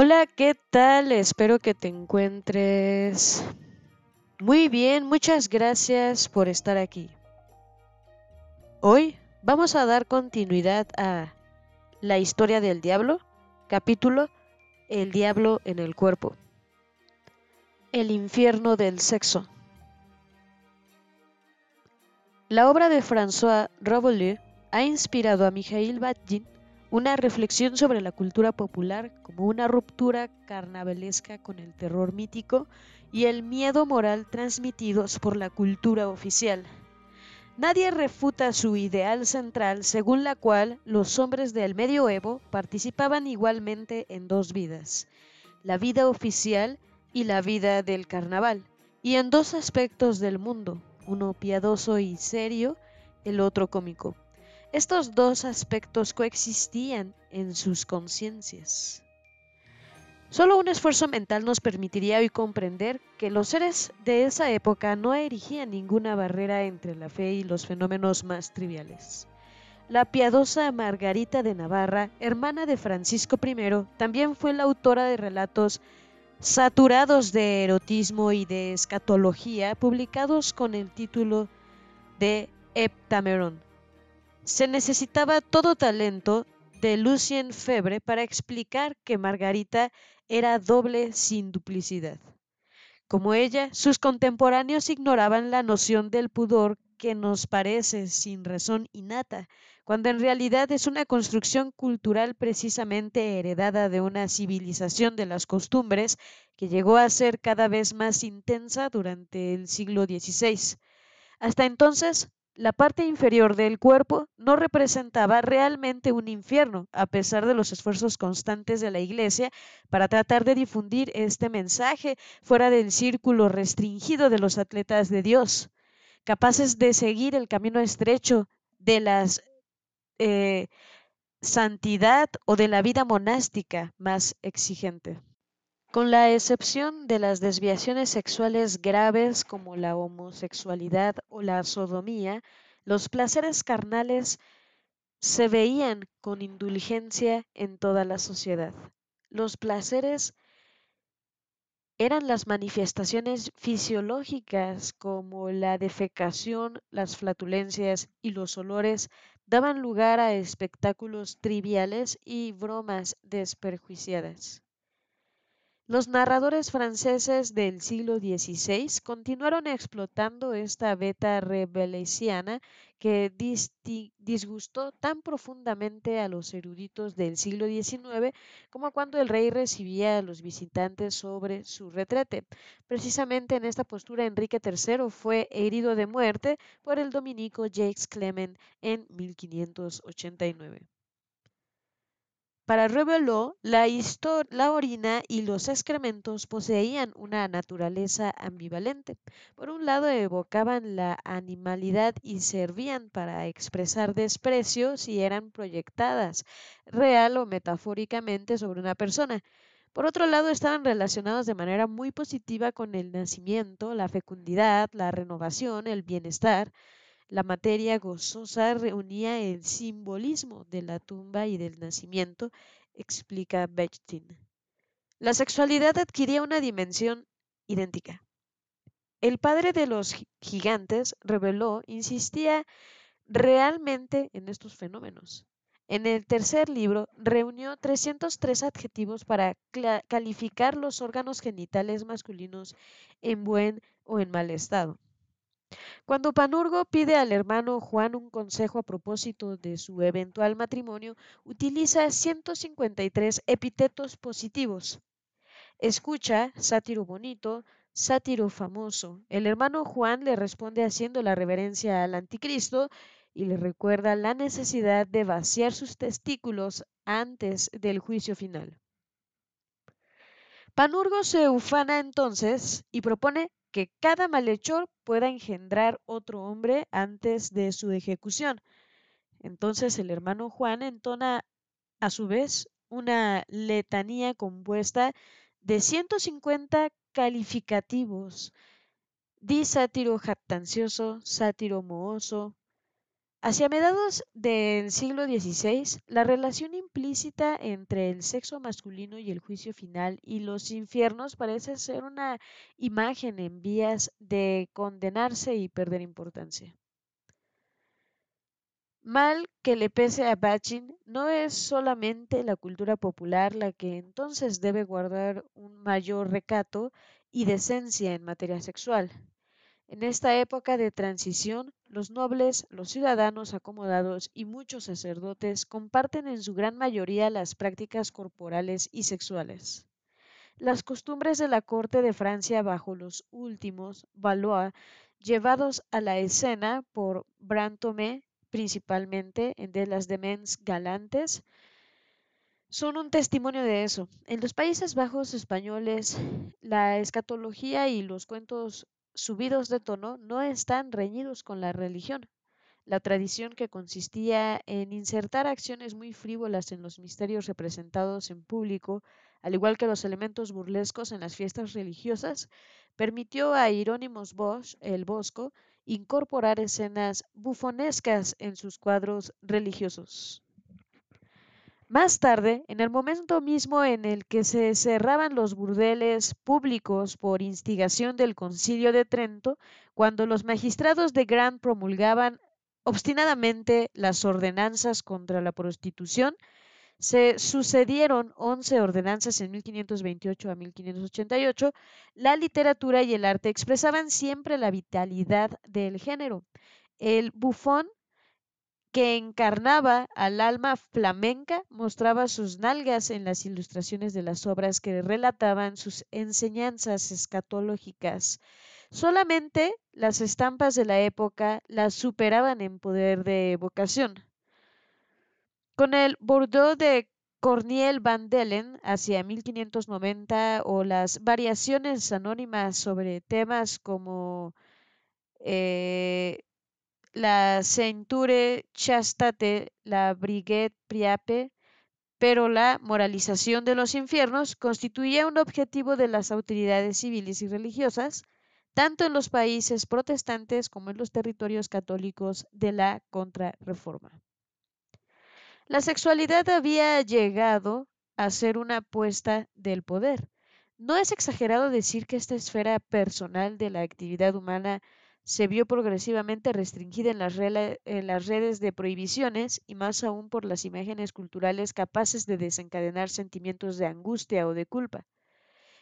Hola, ¿qué tal? Espero que te encuentres muy bien. Muchas gracias por estar aquí. Hoy vamos a dar continuidad a la historia del diablo, capítulo El diablo en el cuerpo. El infierno del sexo. La obra de François Rabelais ha inspirado a Mikhail Bakhtin una reflexión sobre la cultura popular como una ruptura carnavalesca con el terror mítico y el miedo moral transmitidos por la cultura oficial. Nadie refuta su ideal central según la cual los hombres del medioevo participaban igualmente en dos vidas, la vida oficial y la vida del carnaval, y en dos aspectos del mundo, uno piadoso y serio, el otro cómico. Estos dos aspectos coexistían en sus conciencias. Solo un esfuerzo mental nos permitiría hoy comprender que los seres de esa época no erigían ninguna barrera entre la fe y los fenómenos más triviales. La piadosa Margarita de Navarra, hermana de Francisco I, también fue la autora de relatos saturados de erotismo y de escatología, publicados con el título de Heptameron, se necesitaba todo talento de Lucien Febre para explicar que Margarita era doble sin duplicidad. Como ella, sus contemporáneos ignoraban la noción del pudor que nos parece sin razón innata, cuando en realidad es una construcción cultural precisamente heredada de una civilización de las costumbres que llegó a ser cada vez más intensa durante el siglo XVI. Hasta entonces, la parte inferior del cuerpo no representaba realmente un infierno, a pesar de los esfuerzos constantes de la Iglesia para tratar de difundir este mensaje fuera del círculo restringido de los atletas de Dios, capaces de seguir el camino estrecho de la eh, santidad o de la vida monástica más exigente. Con la excepción de las desviaciones sexuales graves como la homosexualidad o la sodomía, los placeres carnales se veían con indulgencia en toda la sociedad. Los placeres eran las manifestaciones fisiológicas como la defecación, las flatulencias y los olores daban lugar a espectáculos triviales y bromas desperjuiciadas. Los narradores franceses del siglo XVI continuaron explotando esta beta rebelesiana que disgustó tan profundamente a los eruditos del siglo XIX como cuando el rey recibía a los visitantes sobre su retrete. Precisamente en esta postura Enrique III fue herido de muerte por el dominico Jacques Clement en 1589. Para Rebelot, la, la orina y los excrementos poseían una naturaleza ambivalente. Por un lado, evocaban la animalidad y servían para expresar desprecio si eran proyectadas, real o metafóricamente, sobre una persona. Por otro lado, estaban relacionados de manera muy positiva con el nacimiento, la fecundidad, la renovación, el bienestar. La materia gozosa reunía el simbolismo de la tumba y del nacimiento, explica Bechtin. La sexualidad adquiría una dimensión idéntica. El padre de los gigantes reveló, insistía realmente en estos fenómenos. En el tercer libro reunió 303 adjetivos para calificar los órganos genitales masculinos en buen o en mal estado. Cuando Panurgo pide al hermano Juan un consejo a propósito de su eventual matrimonio, utiliza 153 epítetos positivos. Escucha, sátiro bonito, sátiro famoso. El hermano Juan le responde haciendo la reverencia al anticristo y le recuerda la necesidad de vaciar sus testículos antes del juicio final. Panurgo se ufana entonces y propone que cada malhechor pueda engendrar otro hombre antes de su ejecución. Entonces el hermano Juan entona a su vez una letanía compuesta de 150 calificativos. Di sátiro jactancioso, sátiro mohoso, Hacia mediados del siglo XVI, la relación implícita entre el sexo masculino y el juicio final y los infiernos parece ser una imagen en vías de condenarse y perder importancia. Mal que le pese a Bachin, no es solamente la cultura popular la que entonces debe guardar un mayor recato y decencia en materia sexual. En esta época de transición, los nobles, los ciudadanos acomodados y muchos sacerdotes comparten en su gran mayoría las prácticas corporales y sexuales. Las costumbres de la corte de Francia bajo los últimos Valois, llevados a la escena por Brantôme, principalmente en de las demens galantes, son un testimonio de eso. En los Países Bajos españoles, la escatología y los cuentos subidos de tono no están reñidos con la religión. La tradición que consistía en insertar acciones muy frívolas en los misterios representados en público, al igual que los elementos burlescos en las fiestas religiosas, permitió a Hieronymus Bosch, el Bosco, incorporar escenas bufonescas en sus cuadros religiosos. Más tarde, en el momento mismo en el que se cerraban los burdeles públicos por instigación del Concilio de Trento, cuando los magistrados de Gran promulgaban obstinadamente las ordenanzas contra la prostitución, se sucedieron 11 ordenanzas en 1528 a 1588, la literatura y el arte expresaban siempre la vitalidad del género. El bufón que encarnaba al alma flamenca, mostraba sus nalgas en las ilustraciones de las obras que relataban sus enseñanzas escatológicas. Solamente las estampas de la época las superaban en poder de vocación. Con el Bordeaux de Corniel van Dellen hacia 1590 o las variaciones anónimas sobre temas como eh, la Ceinture Chastate, la Briguet Priape, pero la moralización de los infiernos constituía un objetivo de las autoridades civiles y religiosas, tanto en los países protestantes como en los territorios católicos de la Contrarreforma. La sexualidad había llegado a ser una apuesta del poder. No es exagerado decir que esta esfera personal de la actividad humana se vio progresivamente restringida en las, redes de prohibiciones y más aún por las imágenes culturales capaces de desencadenar sentimientos de angustia o de culpa.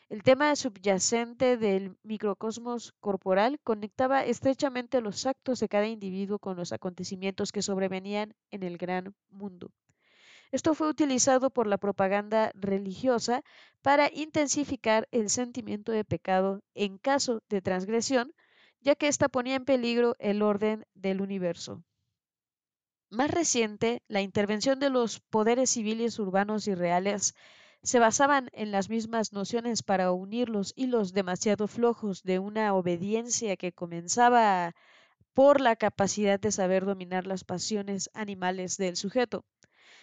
El tema subyacente del microcosmos corporal conectaba estrechamente los actos de cada individuo con los acontecimientos que sobrevenían en el gran mundo. Esto fue utilizado por la propaganda religiosa para intensificar el sentimiento de pecado en caso de transgresión, ya que ésta ponía en peligro el orden del universo. Más reciente, la intervención de los poderes civiles urbanos y reales se basaban en las mismas nociones para unir los hilos demasiado flojos de una obediencia que comenzaba por la capacidad de saber dominar las pasiones animales del sujeto.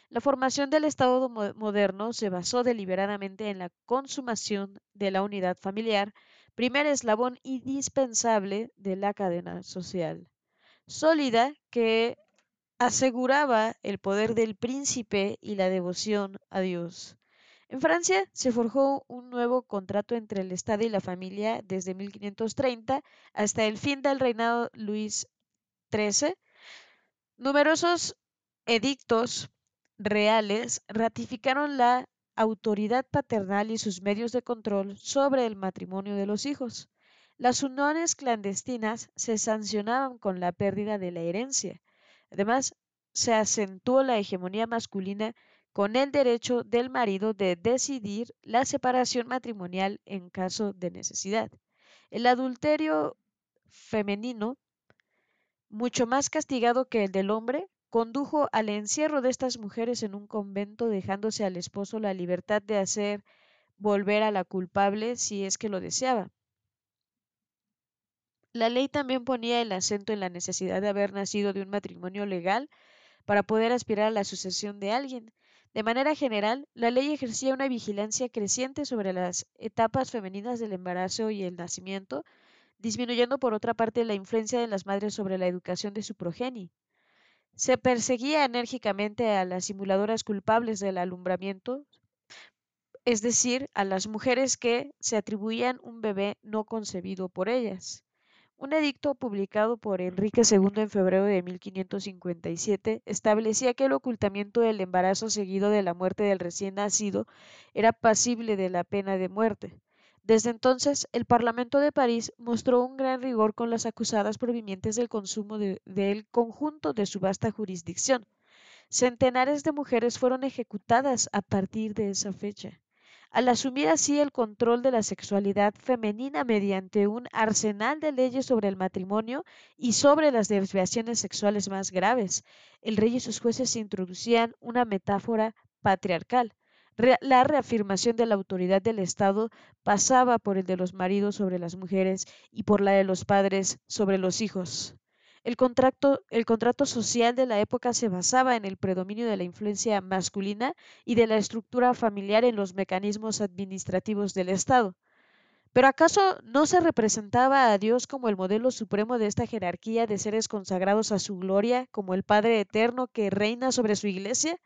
La formación del Estado moderno se basó deliberadamente en la consumación de la unidad familiar primer eslabón indispensable de la cadena social, sólida que aseguraba el poder del príncipe y la devoción a Dios. En Francia se forjó un nuevo contrato entre el Estado y la familia desde 1530 hasta el fin del reinado Luis XIII. Numerosos edictos reales ratificaron la autoridad paternal y sus medios de control sobre el matrimonio de los hijos. Las uniones clandestinas se sancionaban con la pérdida de la herencia. Además, se acentuó la hegemonía masculina con el derecho del marido de decidir la separación matrimonial en caso de necesidad. El adulterio femenino, mucho más castigado que el del hombre, condujo al encierro de estas mujeres en un convento, dejándose al esposo la libertad de hacer volver a la culpable si es que lo deseaba. La ley también ponía el acento en la necesidad de haber nacido de un matrimonio legal para poder aspirar a la sucesión de alguien. De manera general, la ley ejercía una vigilancia creciente sobre las etapas femeninas del embarazo y el nacimiento, disminuyendo por otra parte la influencia de las madres sobre la educación de su progenie. Se perseguía enérgicamente a las simuladoras culpables del alumbramiento, es decir, a las mujeres que se atribuían un bebé no concebido por ellas. Un edicto publicado por Enrique II en febrero de 1557 establecía que el ocultamiento del embarazo seguido de la muerte del recién nacido era pasible de la pena de muerte. Desde entonces, el Parlamento de París mostró un gran rigor con las acusadas provenientes del consumo del conjunto de su vasta jurisdicción. Centenares de mujeres fueron ejecutadas a partir de esa fecha al asumir así el control de la sexualidad femenina mediante un arsenal de leyes sobre el matrimonio y sobre las desviaciones sexuales más graves. El rey y sus jueces introducían una metáfora patriarcal. La reafirmación de la autoridad del Estado pasaba por el de los maridos sobre las mujeres y por la de los padres sobre los hijos. El contrato, social de la época se basaba en el predominio de la influencia masculina y de la estructura familiar en los mecanismos administrativos del Estado. Pero ¿acaso no se representaba a Dios como el modelo supremo de esta jerarquía de seres consagrados a su gloria, como el Padre Eterno que reina sobre su iglesia?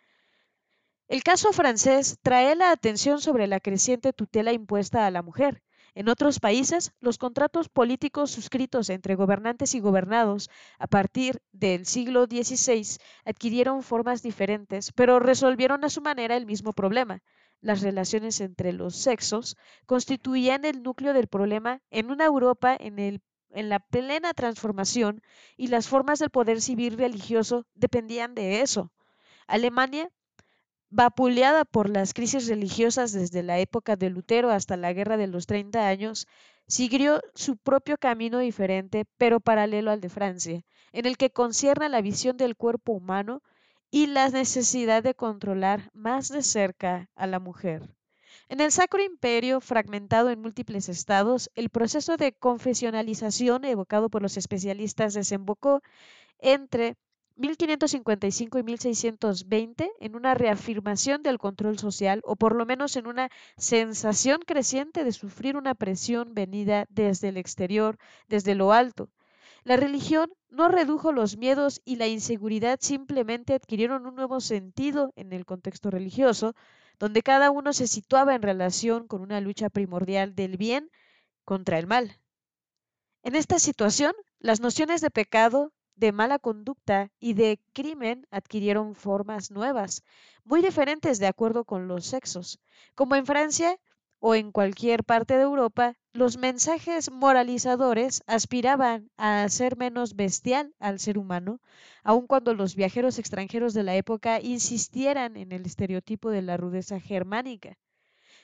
El caso francés trae la atención sobre la creciente tutela impuesta a la mujer. En otros países, los contratos políticos suscritos entre gobernantes y gobernados a partir del siglo XVI adquirieron formas diferentes, pero resolvieron a su manera el mismo problema. Las relaciones entre los sexos constituían el núcleo del problema en una Europa en, la plena transformación y las formas del poder civil religioso dependían de eso. Alemania Vapuleada por las crisis religiosas desde la época de Lutero hasta la Guerra de los Treinta Años, siguió su propio camino diferente, pero paralelo al de Francia, en el que concierne la visión del cuerpo humano y la necesidad de controlar más de cerca a la mujer. En el Sacro Imperio, fragmentado en múltiples estados, el proceso de confesionalización evocado por los especialistas desembocó entre 1555 y 1620 en una reafirmación del control social o por lo menos en una sensación creciente de sufrir una presión venida desde el exterior, desde lo alto. La religión no redujo los miedos y la inseguridad simplemente adquirieron un nuevo sentido en el contexto religioso, donde cada uno se situaba en relación con una lucha primordial del bien contra el mal. En esta situación, las nociones de pecado, de mala conducta y de crimen adquirieron formas nuevas, muy diferentes de acuerdo con los sexos. Como en Francia o en cualquier parte de Europa, los mensajes moralizadores aspiraban a hacer menos bestial al ser humano, aun cuando los viajeros extranjeros de la época insistieran en el estereotipo de la rudeza germánica.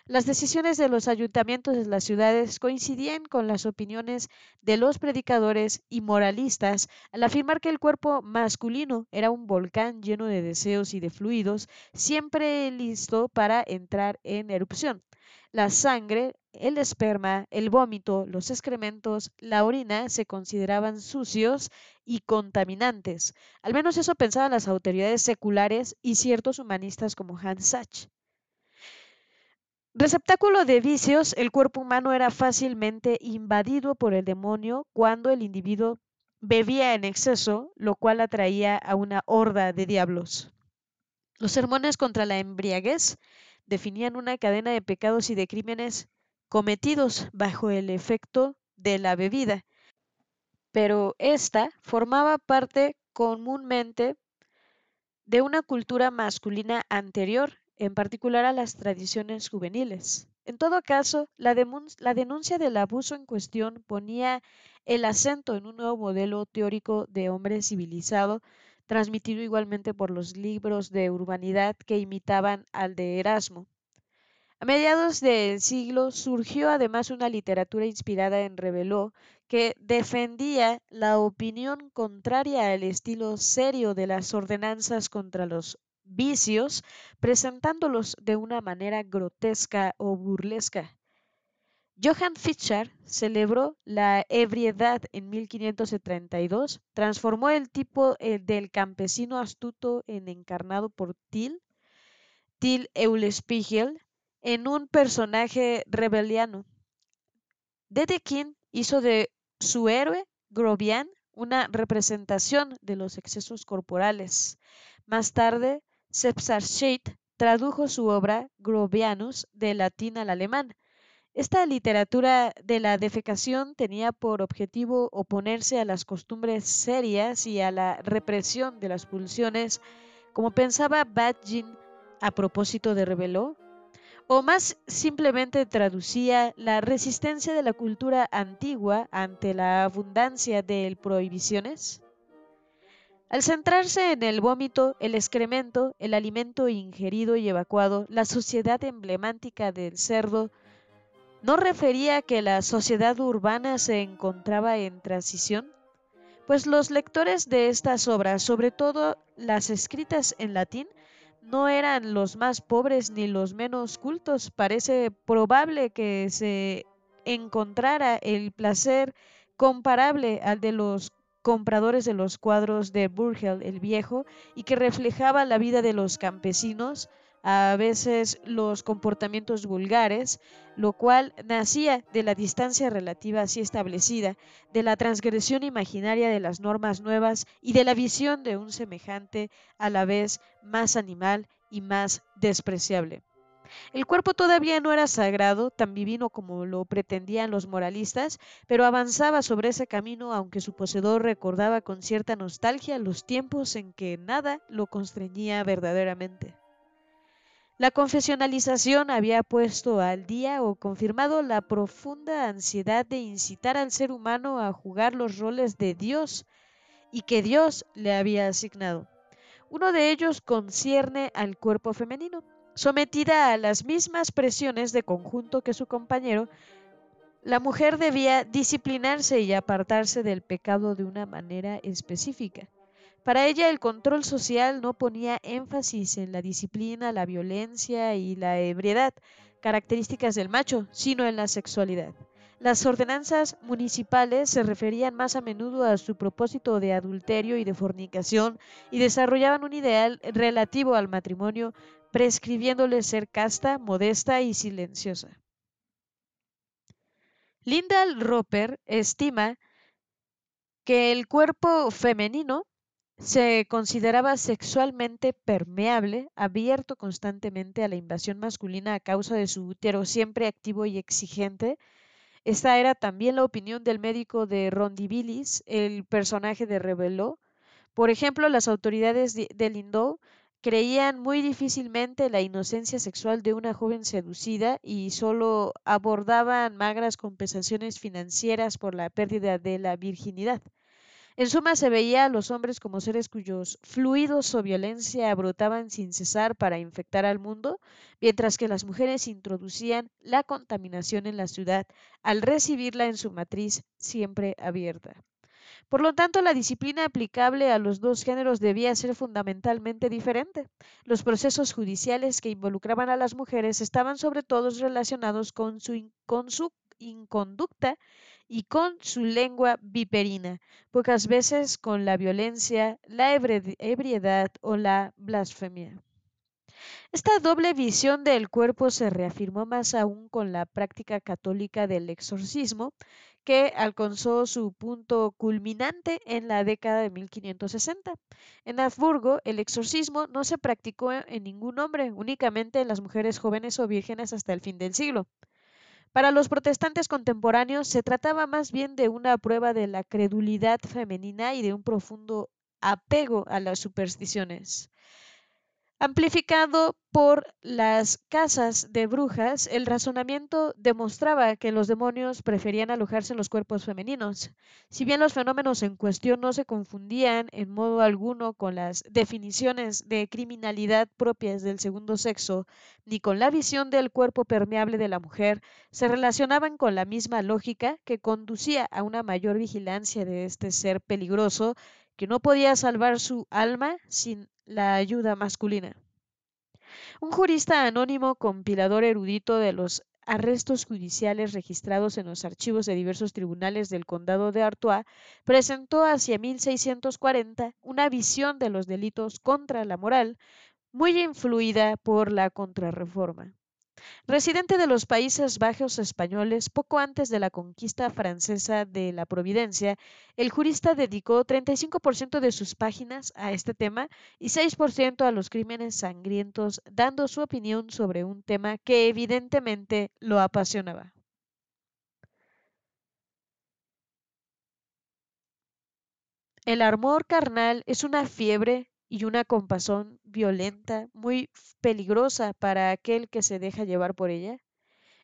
Las decisiones de los ayuntamientos de las ciudades coincidían con las opiniones de los predicadores y moralistas al afirmar que el cuerpo masculino era un volcán lleno de deseos y de fluidos, siempre listo para entrar en erupción. La sangre, el esperma, el vómito, los excrementos, la orina se consideraban sucios y contaminantes. Al menos eso pensaban las autoridades seculares y ciertos humanistas como Hans Sachs. Receptáculo de vicios, el cuerpo humano era fácilmente invadido por el demonio cuando el individuo bebía en exceso, lo cual atraía a una horda de diablos. Los sermones contra la embriaguez definían una cadena de pecados y de crímenes cometidos bajo el efecto de la bebida, pero esta formaba parte comúnmente de una cultura masculina anterior en particular a las tradiciones juveniles. En todo caso, la, denuncia del abuso en cuestión ponía el acento en un nuevo modelo teórico de hombre civilizado, transmitido igualmente por los libros de urbanidad que imitaban al de Erasmo. A mediados del siglo surgió además una literatura inspirada en Rebeló que defendía la opinión contraria al estilo serio de las ordenanzas contra los vicios, presentándolos de una manera grotesca o burlesca. Johann Fischer celebró la ebriedad en 1532, transformó el tipo eh, del campesino astuto en encarnado por Till, Till Eulenspiegel, en un personaje rebeliano. Dedekind hizo de su héroe, Grobian, una representación de los excesos corporales. Más tarde, Sepsarschied tradujo su obra Grobianus del latín al alemán. Esta literatura de la defecación tenía por objetivo oponerse a las costumbres serias y a la represión de las pulsiones, como pensaba Badgin a propósito de Rebeló, o más simplemente traducía la resistencia de la cultura antigua ante la abundancia de prohibiciones. Al centrarse en el vómito, el excremento, el alimento ingerido y evacuado, la sociedad emblemática del cerdo, ¿no refería que la sociedad urbana se encontraba en transición? Pues los lectores de estas obras, sobre todo las escritas en latín, no eran los más pobres ni los menos cultos. Parece probable que se encontrara el placer comparable al de los compradores de los cuadros de Burgel el Viejo y que reflejaba la vida de los campesinos, a veces los comportamientos vulgares, lo cual nacía de la distancia relativa así establecida, de la transgresión imaginaria de las normas nuevas y de la visión de un semejante a la vez más animal y más despreciable. El cuerpo todavía no era sagrado, tan divino como lo pretendían los moralistas, pero avanzaba sobre ese camino aunque su poseedor recordaba con cierta nostalgia los tiempos en que nada lo constreñía verdaderamente. La confesionalización había puesto al día o confirmado la profunda ansiedad de incitar al ser humano a jugar los roles de Dios y que Dios le había asignado. Uno de ellos concierne al cuerpo femenino. Sometida a las mismas presiones de conjunto que su compañero, la mujer debía disciplinarse y apartarse del pecado de una manera específica. Para ella el control social no ponía énfasis en la disciplina, la violencia y la ebriedad, características del macho, sino en la sexualidad. Las ordenanzas municipales se referían más a menudo a su propósito de adulterio y de fornicación y desarrollaban un ideal relativo al matrimonio, prescribiéndole ser casta, modesta y silenciosa. Lindal Roper estima que el cuerpo femenino se consideraba sexualmente permeable, abierto constantemente a la invasión masculina a causa de su útero siempre activo y exigente. Esta era también la opinión del médico de Rondibilis, el personaje de Rebeló. Por ejemplo, las autoridades de Lindau creían muy difícilmente la inocencia sexual de una joven seducida y solo abordaban magras compensaciones financieras por la pérdida de la virginidad. En suma, se veía a los hombres como seres cuyos fluidos o violencia brotaban sin cesar para infectar al mundo, mientras que las mujeres introducían la contaminación en la ciudad al recibirla en su matriz siempre abierta. Por lo tanto, la disciplina aplicable a los dos géneros debía ser fundamentalmente diferente. Los procesos judiciales que involucraban a las mujeres estaban sobre todo relacionados con su, con inconducta y con su lengua viperina, pocas veces con la violencia, la ebriedad o la blasfemia. Esta doble visión del cuerpo se reafirmó más aún con la práctica católica del exorcismo, que alcanzó su punto culminante en la década de 1560. En Habsburgo, el exorcismo no se practicó en ningún hombre, únicamente en las mujeres jóvenes o vírgenes hasta el fin del siglo. Para los protestantes contemporáneos se trataba más bien de una prueba de la credulidad femenina y de un profundo apego a las supersticiones. Amplificado por las casas de brujas, el razonamiento demostraba que los demonios preferían alojarse en los cuerpos femeninos. Si bien los fenómenos en cuestión no se confundían en modo alguno con las definiciones de criminalidad propias del segundo sexo, ni con la visión del cuerpo permeable de la mujer, se relacionaban con la misma lógica que conducía a una mayor vigilancia de este ser peligroso que no podía salvar su alma sin la ayuda masculina. Un jurista anónimo, compilador erudito de los arrestos judiciales registrados en los archivos de diversos tribunales del condado de Artois, presentó hacia 1640 una visión de los delitos contra la moral muy influida por la contrarreforma. Residente de los Países Bajos españoles poco antes de la conquista francesa de la Providencia, el jurista dedicó 35% de sus páginas a este tema y 6% a los crímenes sangrientos, dando su opinión sobre un tema que evidentemente lo apasionaba. El amor carnal es una fiebre y una compasión violenta, muy peligrosa para aquel que se deja llevar por ella.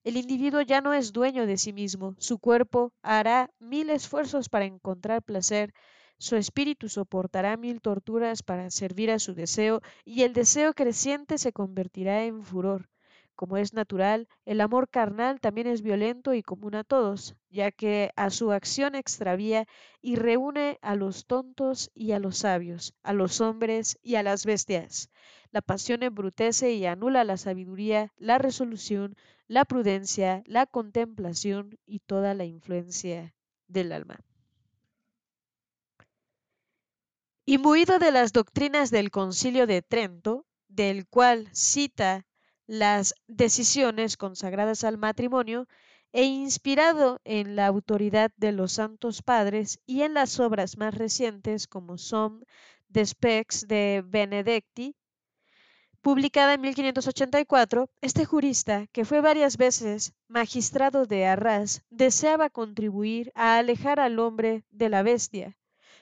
El individuo ya no es dueño de sí mismo, su cuerpo hará mil esfuerzos para encontrar placer, su espíritu soportará mil torturas para servir a su deseo, y el deseo creciente se convertirá en furor. Como es natural, el amor carnal también es violento y común a todos, ya que a su acción extravía y reúne a los tontos y a los sabios, a los hombres y a las bestias. La pasión embrutece y anula la sabiduría, la resolución, la prudencia, la contemplación y toda la influencia del alma. Imbuido de las doctrinas del Concilio de Trento, del cual cita las decisiones consagradas al matrimonio e inspirado en la autoridad de los santos padres y en las obras más recientes como son The Specs de Benedicti, publicada en 1584, este jurista, que fue varias veces magistrado de Arras, deseaba contribuir a alejar al hombre de la bestia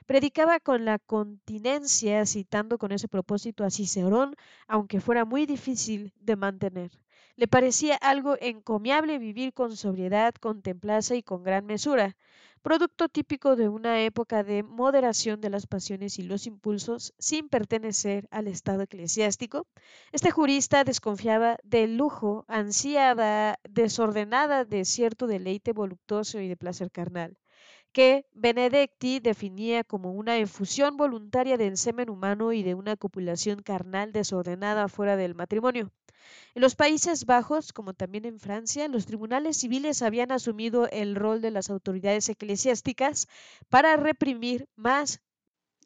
Predicaba con la continencia, citando con ese propósito a Cicerón, aunque fuera muy difícil de mantener. Le parecía algo encomiable vivir con sobriedad, con templaza y con gran mesura, producto típico de una época de moderación de las pasiones y los impulsos sin pertenecer al estado eclesiástico. Este jurista desconfiaba del lujo, ansiada, desordenada de cierto deleite voluptuoso y de placer carnal que Benedicti definía como una infusión voluntaria del semen humano y de una copulación carnal desordenada fuera del matrimonio. En los Países Bajos, como también en Francia, los tribunales civiles habían asumido el rol de las autoridades eclesiásticas para reprimir más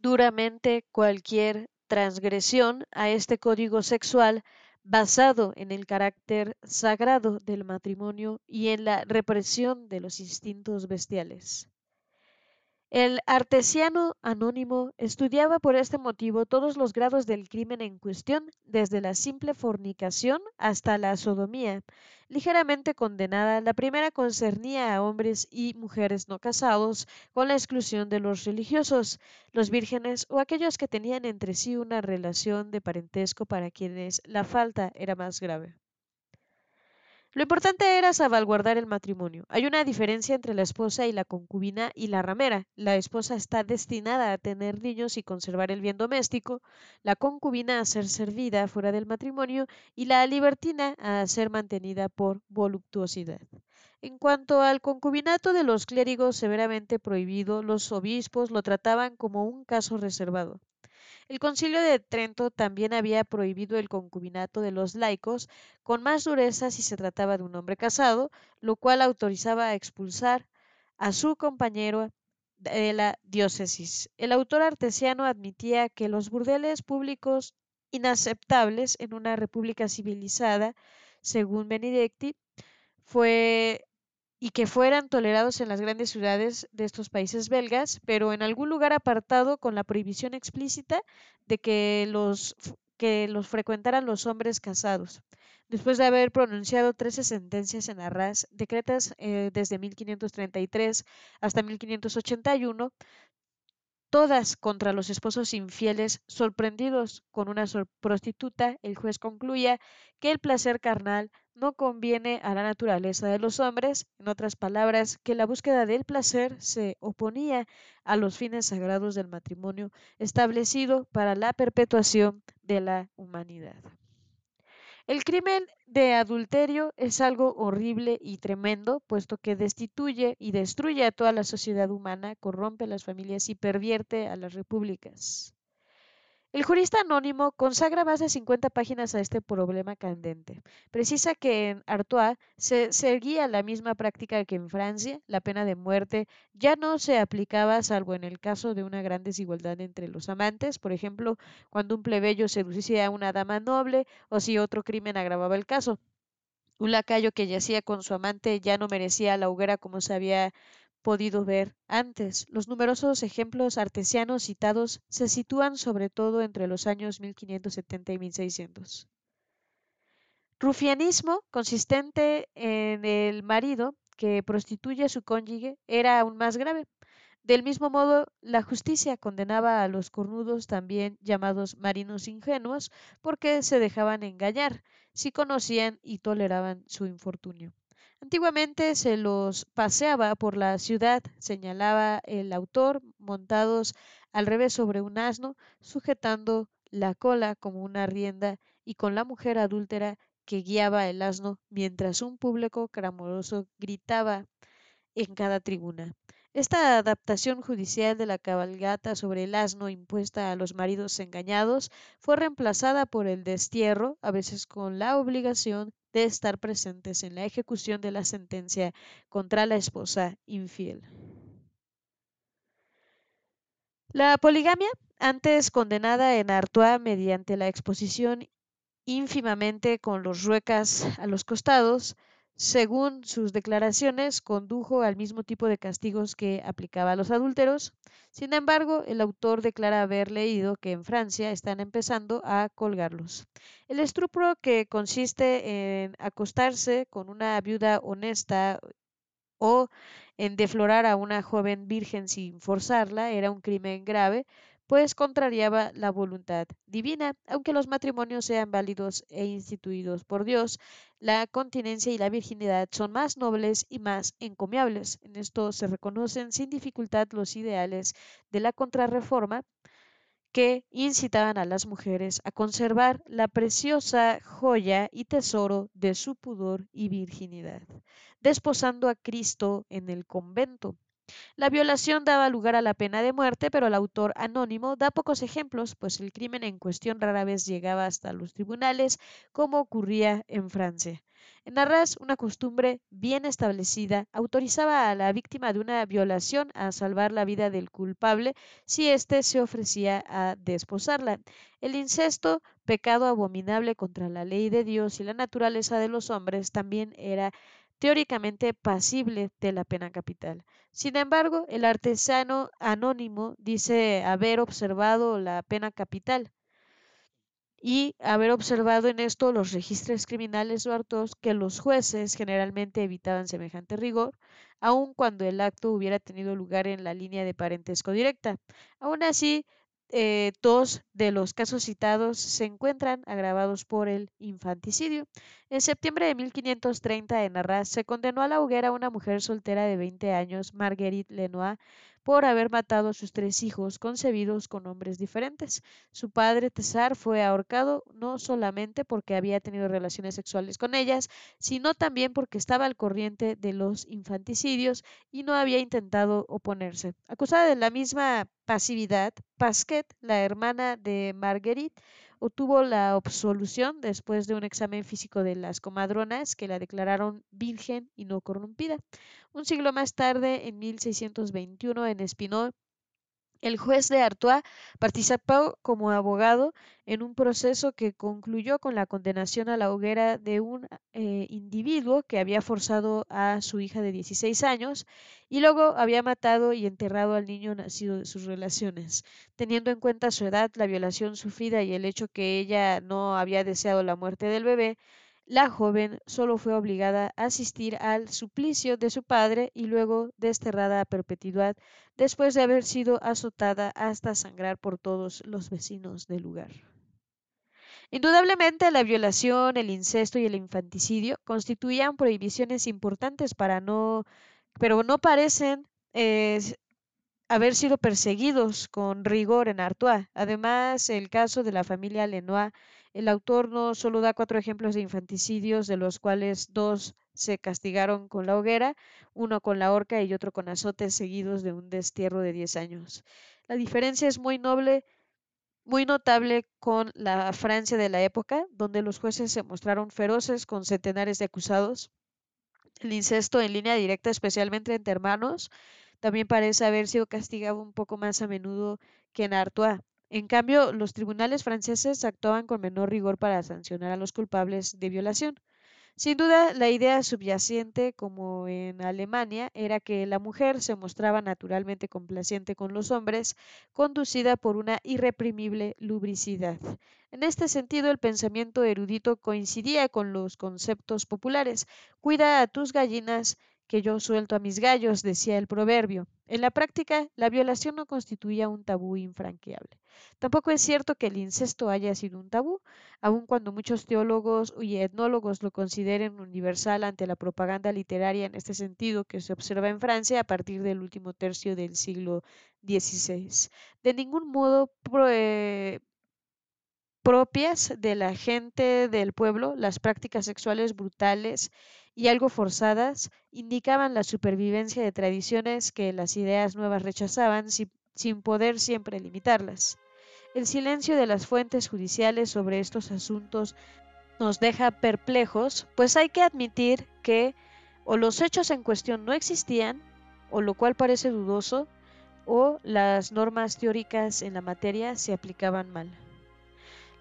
duramente cualquier transgresión a este código sexual basado en el carácter sagrado del matrimonio y en la represión de los instintos bestiales. El artesiano anónimo estudiaba por este motivo todos los grados del crimen en cuestión, desde la simple fornicación hasta la sodomía. Ligeramente condenada, la primera concernía a hombres y mujeres no casados, con la exclusión de los religiosos, los vírgenes o aquellos que tenían entre sí una relación de parentesco para quienes la falta era más grave. Lo importante era salvaguardar el matrimonio. Hay una diferencia entre la esposa y la concubina y la ramera. La esposa está destinada a tener niños y conservar el bien doméstico, la concubina a ser servida fuera del matrimonio y la libertina a ser mantenida por voluptuosidad. En cuanto al concubinato de los clérigos severamente prohibido, los obispos lo trataban como un caso reservado. El concilio de Trento también había prohibido el concubinato de los laicos con más dureza si se trataba de un hombre casado, lo cual autorizaba a expulsar a su compañero de la diócesis. El autor artesiano admitía que los burdeles públicos inaceptables en una república civilizada, según Benedicti, fue y que fueran tolerados en las grandes ciudades de estos países belgas, pero en algún lugar apartado con la prohibición explícita de que los, que los frecuentaran los hombres casados. Después de haber pronunciado 13 sentencias en Arras, decretas eh, desde 1533 hasta 1581, todas contra los esposos infieles sorprendidos con una prostituta, el juez concluía que el placer carnal no conviene a la naturaleza de los hombres, en otras palabras, que la búsqueda del placer se oponía a los fines sagrados del matrimonio establecido para la perpetuación de la humanidad. El crimen de adulterio es algo horrible y tremendo, puesto que destituye y destruye a toda la sociedad humana, corrompe a las familias y pervierte a las repúblicas. El jurista anónimo consagra más de 50 páginas a este problema candente. Precisa que en Artois se seguía la misma práctica que en Francia, la pena de muerte ya no se aplicaba salvo en el caso de una gran desigualdad entre los amantes, por ejemplo, cuando un plebeyo seducía a una dama noble o si otro crimen agravaba el caso. Un lacayo que yacía con su amante ya no merecía la hoguera como se había podido ver antes. Los numerosos ejemplos artesianos citados se sitúan sobre todo entre los años 1570 y 1600. Rufianismo consistente en el marido que prostituye a su cónyuge era aún más grave. Del mismo modo, la justicia condenaba a los cornudos, también llamados marinos ingenuos, porque se dejaban engañar si conocían y toleraban su infortunio. Antiguamente se los paseaba por la ciudad, señalaba el autor, montados al revés sobre un asno, sujetando la cola como una rienda y con la mujer adúltera que guiaba el asno mientras un público clamoroso gritaba en cada tribuna. Esta adaptación judicial de la cabalgata sobre el asno impuesta a los maridos engañados fue reemplazada por el destierro, a veces con la obligación de estar presentes en la ejecución de la sentencia contra la esposa infiel. La poligamia, antes condenada en Artois mediante la exposición ínfimamente con los ruecas a los costados, según sus declaraciones, condujo al mismo tipo de castigos que aplicaba a los adúlteros. Sin embargo, el autor declara haber leído que en Francia están empezando a colgarlos. El estupro, que consiste en acostarse con una viuda honesta o en deflorar a una joven virgen sin forzarla, era un crimen grave, pues contrariaba la voluntad divina. Aunque los matrimonios sean válidos e instituidos por Dios, la continencia y la virginidad son más nobles y más encomiables. En esto se reconocen sin dificultad los ideales de la contrarreforma que incitaban a las mujeres a conservar la preciosa joya y tesoro de su pudor y virginidad, desposando a Cristo en el convento. La violación daba lugar a la pena de muerte, pero el autor anónimo da pocos ejemplos, pues el crimen en cuestión rara vez llegaba hasta los tribunales, como ocurría en Francia. En Arras, una costumbre bien establecida autorizaba a la víctima de una violación a salvar la vida del culpable si éste se ofrecía a desposarla. El incesto, pecado abominable contra la ley de Dios y la naturaleza de los hombres, también era teóricamente pasible de la pena capital. Sin embargo, el artesano anónimo dice haber observado la pena capital y haber observado en esto los registros criminales o hartos que los jueces generalmente evitaban semejante rigor, aun cuando el acto hubiera tenido lugar en la línea de parentesco directa. Aún así, eh, dos de los casos citados se encuentran agravados por el infanticidio. En septiembre de 1530 en Arras se condenó a la hoguera a una mujer soltera de 20 años, Marguerite Lenoir, por haber matado a sus tres hijos concebidos con hombres diferentes. Su padre, Tesar, fue ahorcado no solamente porque había tenido relaciones sexuales con ellas, sino también porque estaba al corriente de los infanticidios y no había intentado oponerse. Acusada de la misma pasividad, Pasquet, la hermana de Marguerite, obtuvo la absolución después de un examen físico de las comadronas que la declararon virgen y no corrompida. Un siglo más tarde, en 1621, en Espinol, el juez de Artois participó como abogado en un proceso que concluyó con la condenación a la hoguera de un eh, individuo que había forzado a su hija de 16 años y luego había matado y enterrado al niño nacido de sus relaciones. Teniendo en cuenta su edad, la violación sufrida y el hecho que ella no había deseado la muerte del bebé, la joven solo fue obligada a asistir al suplicio de su padre y luego desterrada a perpetuidad después de haber sido azotada hasta sangrar por todos los vecinos del lugar. Indudablemente la violación, el incesto y el infanticidio constituían prohibiciones importantes para no, pero no parecen eh, haber sido perseguidos con rigor en Artois. Además, el caso de la familia Lenoir el autor no solo da cuatro ejemplos de infanticidios, de los cuales dos se castigaron con la hoguera, uno con la horca y otro con azotes seguidos de un destierro de 10 años. La diferencia es muy noble, muy notable con la Francia de la época, donde los jueces se mostraron feroces con centenares de acusados. El incesto en línea directa, especialmente entre hermanos, también parece haber sido castigado un poco más a menudo que en Artois. En cambio, los tribunales franceses actuaban con menor rigor para sancionar a los culpables de violación. Sin duda, la idea subyacente, como en Alemania, era que la mujer se mostraba naturalmente complaciente con los hombres, conducida por una irreprimible lubricidad. En este sentido, el pensamiento erudito coincidía con los conceptos populares. Cuida a tus gallinas, que yo suelto a mis gallos, decía el proverbio. En la práctica, la violación no constituía un tabú infranqueable. Tampoco es cierto que el incesto haya sido un tabú, aun cuando muchos teólogos y etnólogos lo consideren universal ante la propaganda literaria en este sentido que se observa en Francia a partir del último tercio del siglo XVI. De ningún modo eh, propias de la gente del pueblo, las prácticas sexuales brutales y algo forzadas indicaban la supervivencia de tradiciones que las ideas nuevas rechazaban sin poder siempre limitarlas. El silencio de las fuentes judiciales sobre estos asuntos nos deja perplejos, pues hay que admitir que o los hechos en cuestión no existían, o lo cual parece dudoso, o las normas teóricas en la materia se aplicaban mal.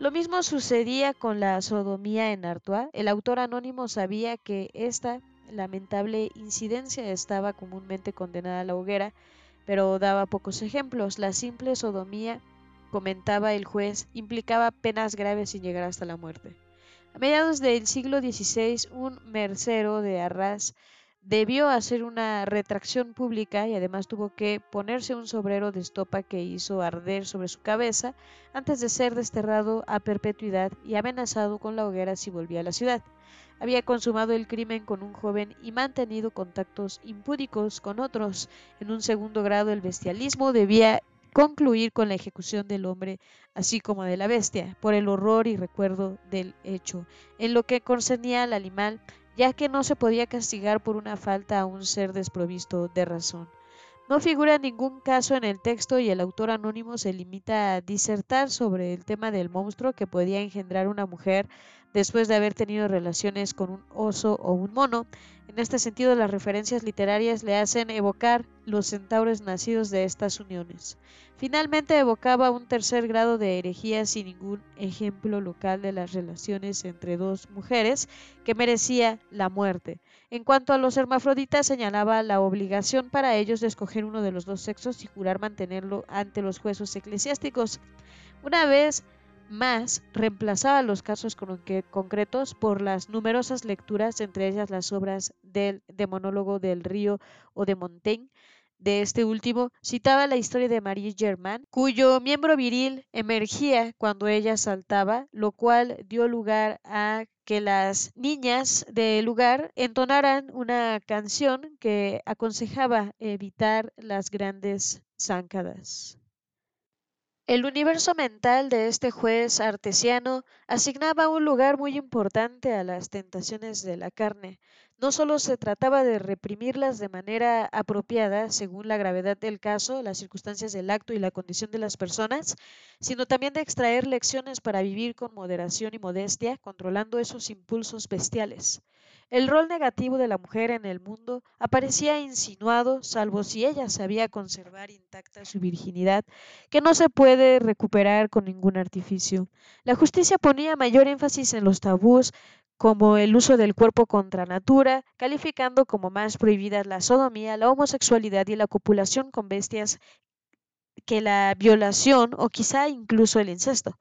Lo mismo sucedía con la sodomía en Artois. El autor anónimo sabía que esta lamentable incidencia estaba comúnmente condenada a la hoguera, pero daba pocos ejemplos. La simple sodomía, comentaba el juez, implicaba penas graves sin llegar hasta la muerte. A mediados del siglo XVI, un mercero de Arras debió hacer una retracción pública y además tuvo que ponerse un sobrero de estopa que hizo arder sobre su cabeza antes de ser desterrado a perpetuidad y amenazado con la hoguera si volvía a la ciudad. Había consumado el crimen con un joven y mantenido contactos impúdicos con otros. En un segundo grado el bestialismo debía concluir con la ejecución del hombre así como de la bestia, por el horror y recuerdo del hecho. En lo que concernía al animal, ya que no se podía castigar por una falta a un ser desprovisto de razón. No figura ningún caso en el texto y el autor anónimo se limita a disertar sobre el tema del monstruo que podía engendrar una mujer después de haber tenido relaciones con un oso o un mono. En este sentido, las referencias literarias le hacen evocar los centauros nacidos de estas uniones. Finalmente evocaba un tercer grado de herejía sin ningún ejemplo local de las relaciones entre dos mujeres que merecía la muerte. En cuanto a los hermafroditas, señalaba la obligación para ellos de escoger uno de los dos sexos y jurar mantenerlo ante los jueces eclesiásticos. Una vez más reemplazaba los casos concretos por las numerosas lecturas, entre ellas las obras del demonólogo del río o de Montaigne. De este último citaba la historia de Marie Germain, cuyo miembro viril emergía cuando ella saltaba, lo cual dio lugar a que las niñas del lugar entonaran una canción que aconsejaba evitar las grandes záncadas. El universo mental de este juez artesiano asignaba un lugar muy importante a las tentaciones de la carne. No solo se trataba de reprimirlas de manera apropiada según la gravedad del caso, las circunstancias del acto y la condición de las personas, sino también de extraer lecciones para vivir con moderación y modestia, controlando esos impulsos bestiales. El rol negativo de la mujer en el mundo aparecía insinuado, salvo si ella sabía conservar intacta su virginidad, que no se puede recuperar con ningún artificio. La justicia ponía mayor énfasis en los tabús como el uso del cuerpo contra natura, calificando como más prohibidas la sodomía, la homosexualidad y la copulación con bestias que la violación o quizá incluso el incesto.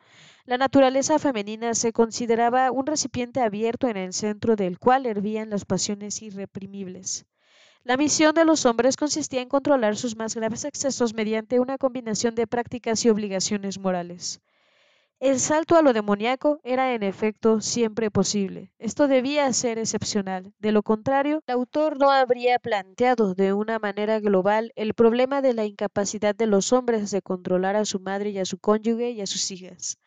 La naturaleza femenina se consideraba un recipiente abierto en el centro del cual hervían las pasiones irreprimibles. La misión de los hombres consistía en controlar sus más graves excesos mediante una combinación de prácticas y obligaciones morales. El salto a lo demoníaco era en efecto siempre posible. Esto debía ser excepcional. De lo contrario, el autor no habría planteado de una manera global el problema de la incapacidad de los hombres de controlar a su madre y a su cónyuge y a sus hijas.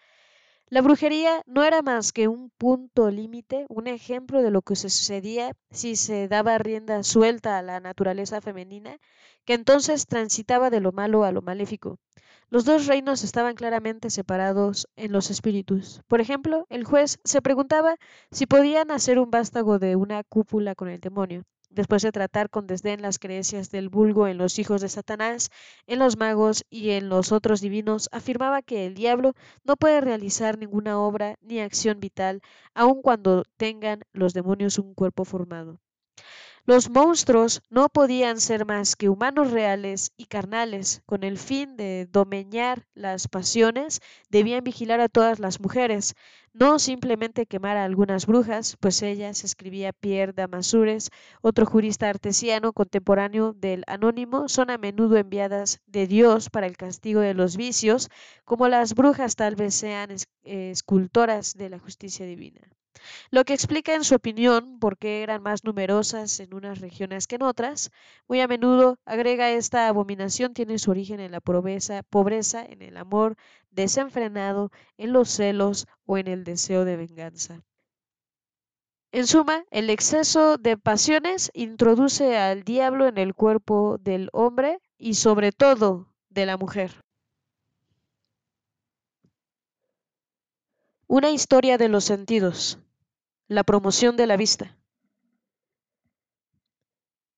La brujería no era más que un punto límite, un ejemplo de lo que sucedía si se daba rienda suelta a la naturaleza femenina, que entonces transitaba de lo malo a lo maléfico. Los dos reinos estaban claramente separados en los espíritus. Por ejemplo, el juez se preguntaba si podían hacer un vástago de una cúpula con el demonio. Después de tratar con desdén las creencias del vulgo en los hijos de Satanás, en los magos y en los otros divinos, afirmaba que el diablo no puede realizar ninguna obra ni acción vital, aun cuando tengan los demonios un cuerpo formado. Los monstruos no podían ser más que humanos reales y carnales. Con el fin de domeñar las pasiones, debían vigilar a todas las mujeres, no simplemente quemar a algunas brujas, pues ellas, escribía Pierre Damasures, otro jurista artesiano contemporáneo del anónimo, son a menudo enviadas de Dios para el castigo de los vicios, como las brujas tal vez sean escultoras de la justicia divina lo que explica en su opinión por qué eran más numerosas en unas regiones que en otras. Muy a menudo agrega esta abominación tiene su origen en la pobreza, pobreza, en el amor desenfrenado, en los celos o en el deseo de venganza. En suma, el exceso de pasiones introduce al diablo en el cuerpo del hombre y sobre todo de la mujer. Una historia de los sentidos. La promoción de la vista.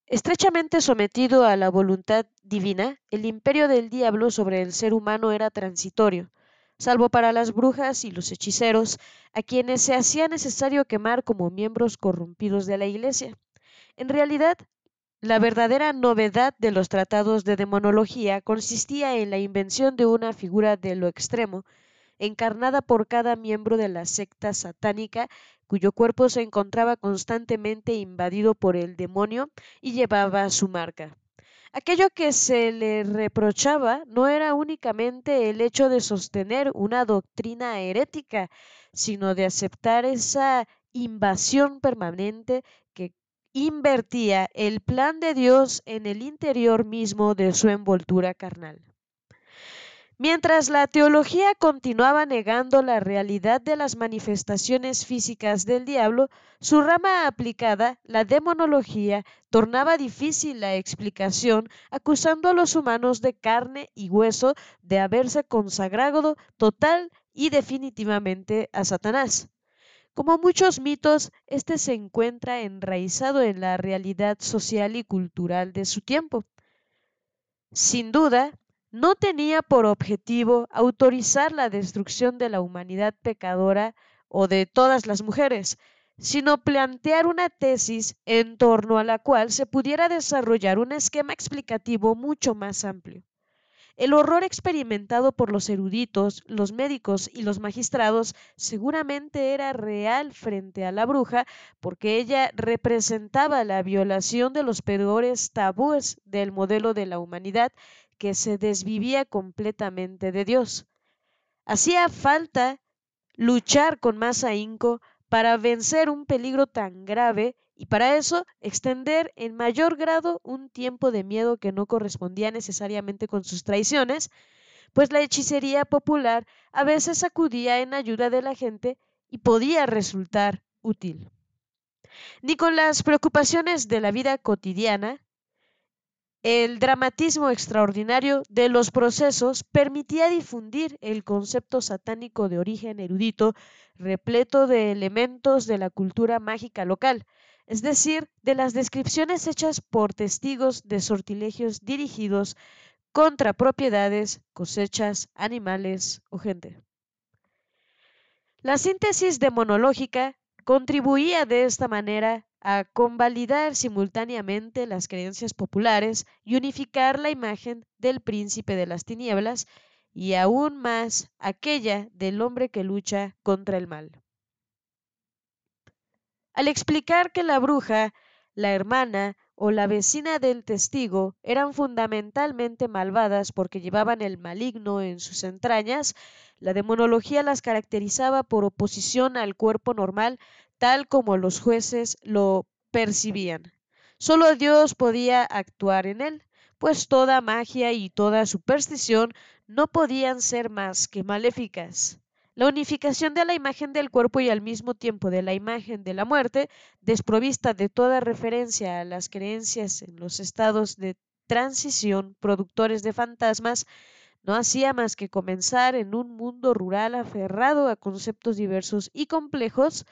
Estrechamente sometido a la voluntad divina, el imperio del diablo sobre el ser humano era transitorio, salvo para las brujas y los hechiceros, a quienes se hacía necesario quemar como miembros corrompidos de la Iglesia. En realidad, la verdadera novedad de los tratados de demonología consistía en la invención de una figura de lo extremo, encarnada por cada miembro de la secta satánica cuyo cuerpo se encontraba constantemente invadido por el demonio y llevaba su marca. Aquello que se le reprochaba no era únicamente el hecho de sostener una doctrina herética, sino de aceptar esa invasión permanente que invertía el plan de Dios en el interior mismo de su envoltura carnal. Mientras la teología continuaba negando la realidad de las manifestaciones físicas del diablo, su rama aplicada, la demonología, tornaba difícil la explicación, acusando a los humanos de carne y hueso de haberse consagrado total y definitivamente a Satanás. Como muchos mitos, este se encuentra enraizado en la realidad social y cultural de su tiempo. Sin duda, no tenía por objetivo autorizar la destrucción de la humanidad pecadora o de todas las mujeres, sino plantear una tesis en torno a la cual se pudiera desarrollar un esquema explicativo mucho más amplio. El horror experimentado por los eruditos, los médicos y los magistrados seguramente era real frente a la bruja porque ella representaba la violación de los peores tabúes del modelo de la humanidad que se desvivía completamente de Dios. Hacía falta luchar con más ahínco para vencer un peligro tan grave y para eso extender en mayor grado un tiempo de miedo que no correspondía necesariamente con sus traiciones, pues la hechicería popular a veces acudía en ayuda de la gente y podía resultar útil. Ni con las preocupaciones de la vida cotidiana, el dramatismo extraordinario de los procesos permitía difundir el concepto satánico de origen erudito, repleto de elementos de la cultura mágica local, es decir, de las descripciones hechas por testigos de sortilegios dirigidos contra propiedades, cosechas, animales o gente. La síntesis demonológica contribuía de esta manera a convalidar simultáneamente las creencias populares y unificar la imagen del príncipe de las tinieblas y aún más aquella del hombre que lucha contra el mal. Al explicar que la bruja, la hermana o la vecina del testigo eran fundamentalmente malvadas porque llevaban el maligno en sus entrañas, la demonología las caracterizaba por oposición al cuerpo normal tal como los jueces lo percibían. Solo Dios podía actuar en él, pues toda magia y toda superstición no podían ser más que maléficas. La unificación de la imagen del cuerpo y al mismo tiempo de la imagen de la muerte, desprovista de toda referencia a las creencias en los estados de transición productores de fantasmas, no hacía más que comenzar en un mundo rural aferrado a conceptos diversos y complejos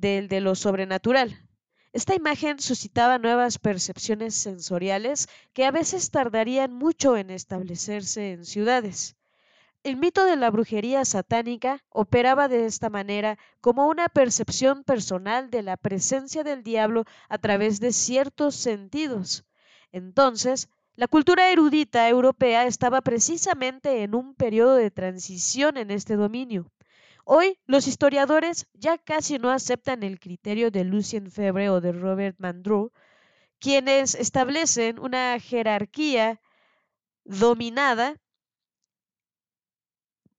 del de lo sobrenatural. Esta imagen suscitaba nuevas percepciones sensoriales que a veces tardarían mucho en establecerse en ciudades. El mito de la brujería satánica operaba de esta manera como una percepción personal de la presencia del diablo a través de ciertos sentidos. Entonces, la cultura erudita europea estaba precisamente en un periodo de transición en este dominio. Hoy los historiadores ya casi no aceptan el criterio de Lucien Febvre o de Robert Mandreau, quienes establecen una jerarquía dominada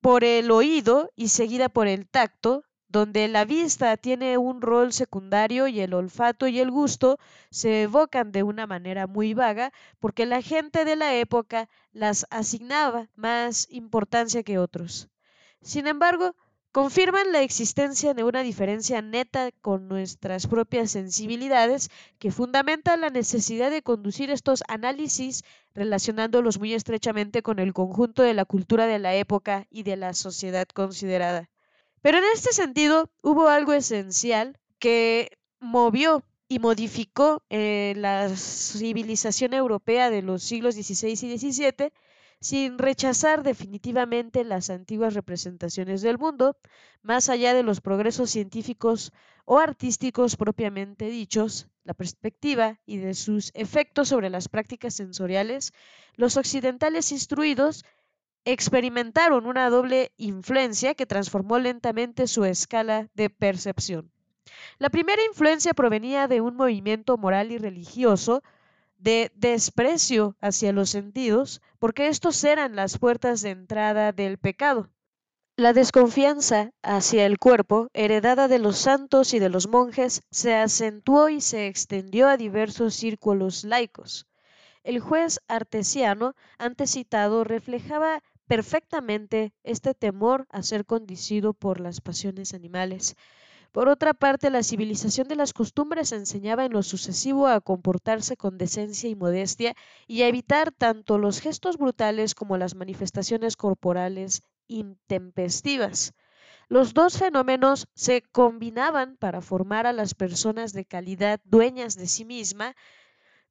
por el oído y seguida por el tacto, donde la vista tiene un rol secundario y el olfato y el gusto se evocan de una manera muy vaga porque la gente de la época las asignaba más importancia que otros. Sin embargo, confirman la existencia de una diferencia neta con nuestras propias sensibilidades que fundamenta la necesidad de conducir estos análisis relacionándolos muy estrechamente con el conjunto de la cultura de la época y de la sociedad considerada. Pero en este sentido hubo algo esencial que movió y modificó eh, la civilización europea de los siglos XVI y XVII sin rechazar definitivamente las antiguas representaciones del mundo, más allá de los progresos científicos o artísticos propiamente dichos, la perspectiva y de sus efectos sobre las prácticas sensoriales, los occidentales instruidos experimentaron una doble influencia que transformó lentamente su escala de percepción. La primera influencia provenía de un movimiento moral y religioso de desprecio hacia los sentidos, porque estos eran las puertas de entrada del pecado. La desconfianza hacia el cuerpo, heredada de los santos y de los monjes, se acentuó y se extendió a diversos círculos laicos. El juez artesiano antes citado reflejaba perfectamente este temor a ser conducido por las pasiones animales, por otra parte, la civilización de las costumbres enseñaba en lo sucesivo a comportarse con decencia y modestia y a evitar tanto los gestos brutales como las manifestaciones corporales intempestivas. Los dos fenómenos se combinaban para formar a las personas de calidad dueñas de sí misma,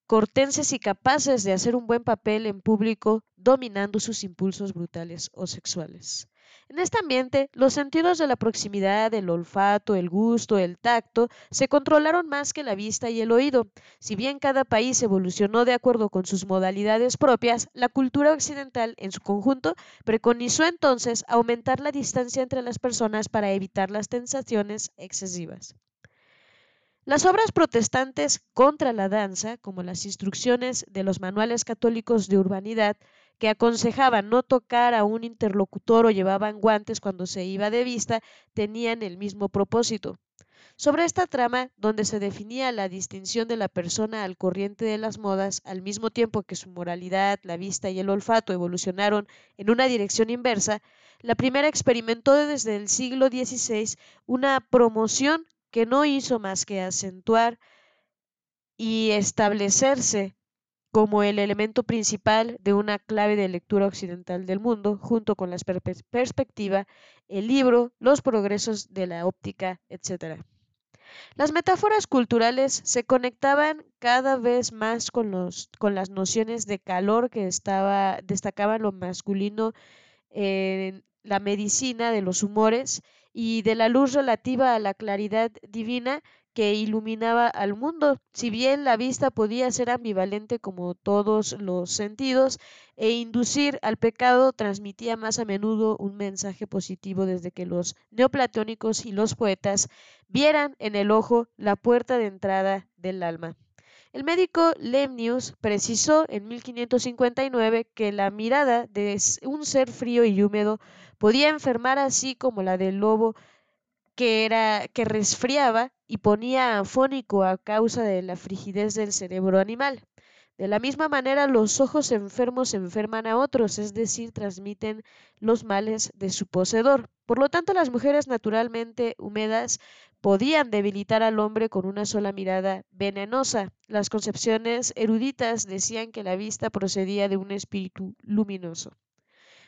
cortenses y capaces de hacer un buen papel en público, dominando sus impulsos brutales o sexuales. En este ambiente, los sentidos de la proximidad, el olfato, el gusto, el tacto, se controlaron más que la vista y el oído. Si bien cada país evolucionó de acuerdo con sus modalidades propias, la cultura occidental en su conjunto preconizó entonces aumentar la distancia entre las personas para evitar las tentaciones excesivas. Las obras protestantes contra la danza, como las instrucciones de los manuales católicos de urbanidad, que aconsejaban no tocar a un interlocutor o llevaban guantes cuando se iba de vista, tenían el mismo propósito. Sobre esta trama, donde se definía la distinción de la persona al corriente de las modas, al mismo tiempo que su moralidad, la vista y el olfato evolucionaron en una dirección inversa, la primera experimentó desde el siglo XVI una promoción que no hizo más que acentuar y establecerse como el elemento principal de una clave de lectura occidental del mundo, junto con la perspectiva, el libro, los progresos de la óptica, etc. Las metáforas culturales se conectaban cada vez más con, los, con las nociones de calor que estaba, destacaban lo masculino en la medicina de los humores y de la luz relativa a la claridad divina que iluminaba al mundo. Si bien la vista podía ser ambivalente como todos los sentidos e inducir al pecado, transmitía más a menudo un mensaje positivo desde que los neoplatónicos y los poetas vieran en el ojo la puerta de entrada del alma. El médico Lemnius precisó en 1559 que la mirada de un ser frío y húmedo podía enfermar así como la del lobo que era que resfriaba y ponía afónico a causa de la frigidez del cerebro animal. De la misma manera, los ojos enfermos enferman a otros, es decir, transmiten los males de su poseedor. Por lo tanto, las mujeres naturalmente húmedas podían debilitar al hombre con una sola mirada venenosa. Las concepciones eruditas decían que la vista procedía de un espíritu luminoso.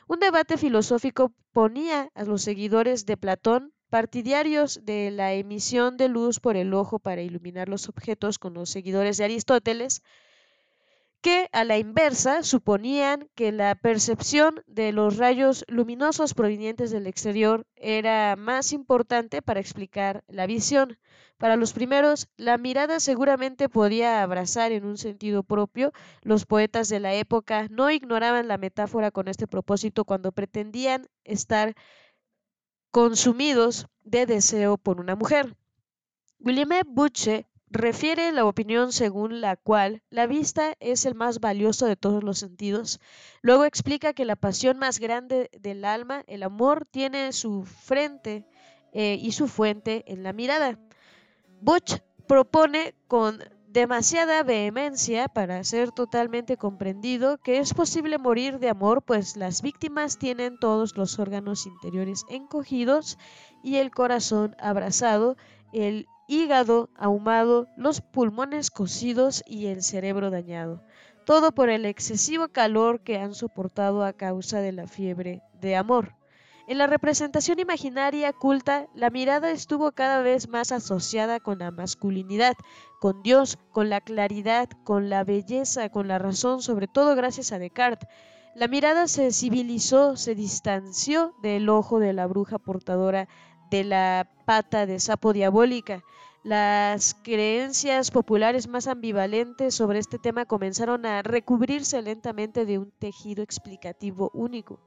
Un debate filosófico ponía a los seguidores de Platón partidarios de la emisión de luz por el ojo para iluminar los objetos con los seguidores de Aristóteles, que a la inversa suponían que la percepción de los rayos luminosos provenientes del exterior era más importante para explicar la visión. Para los primeros, la mirada seguramente podía abrazar en un sentido propio. Los poetas de la época no ignoraban la metáfora con este propósito cuando pretendían estar consumidos de deseo por una mujer. William e. Butche refiere la opinión según la cual la vista es el más valioso de todos los sentidos. Luego explica que la pasión más grande del alma, el amor, tiene su frente eh, y su fuente en la mirada. Butch propone con demasiada vehemencia para ser totalmente comprendido que es posible morir de amor, pues las víctimas tienen todos los órganos interiores encogidos y el corazón abrazado, el hígado ahumado, los pulmones cocidos y el cerebro dañado. Todo por el excesivo calor que han soportado a causa de la fiebre de amor. En la representación imaginaria culta, la mirada estuvo cada vez más asociada con la masculinidad, con Dios, con la claridad, con la belleza, con la razón, sobre todo gracias a Descartes. La mirada se civilizó, se distanció del ojo de la bruja portadora de la pata de sapo diabólica. Las creencias populares más ambivalentes sobre este tema comenzaron a recubrirse lentamente de un tejido explicativo único.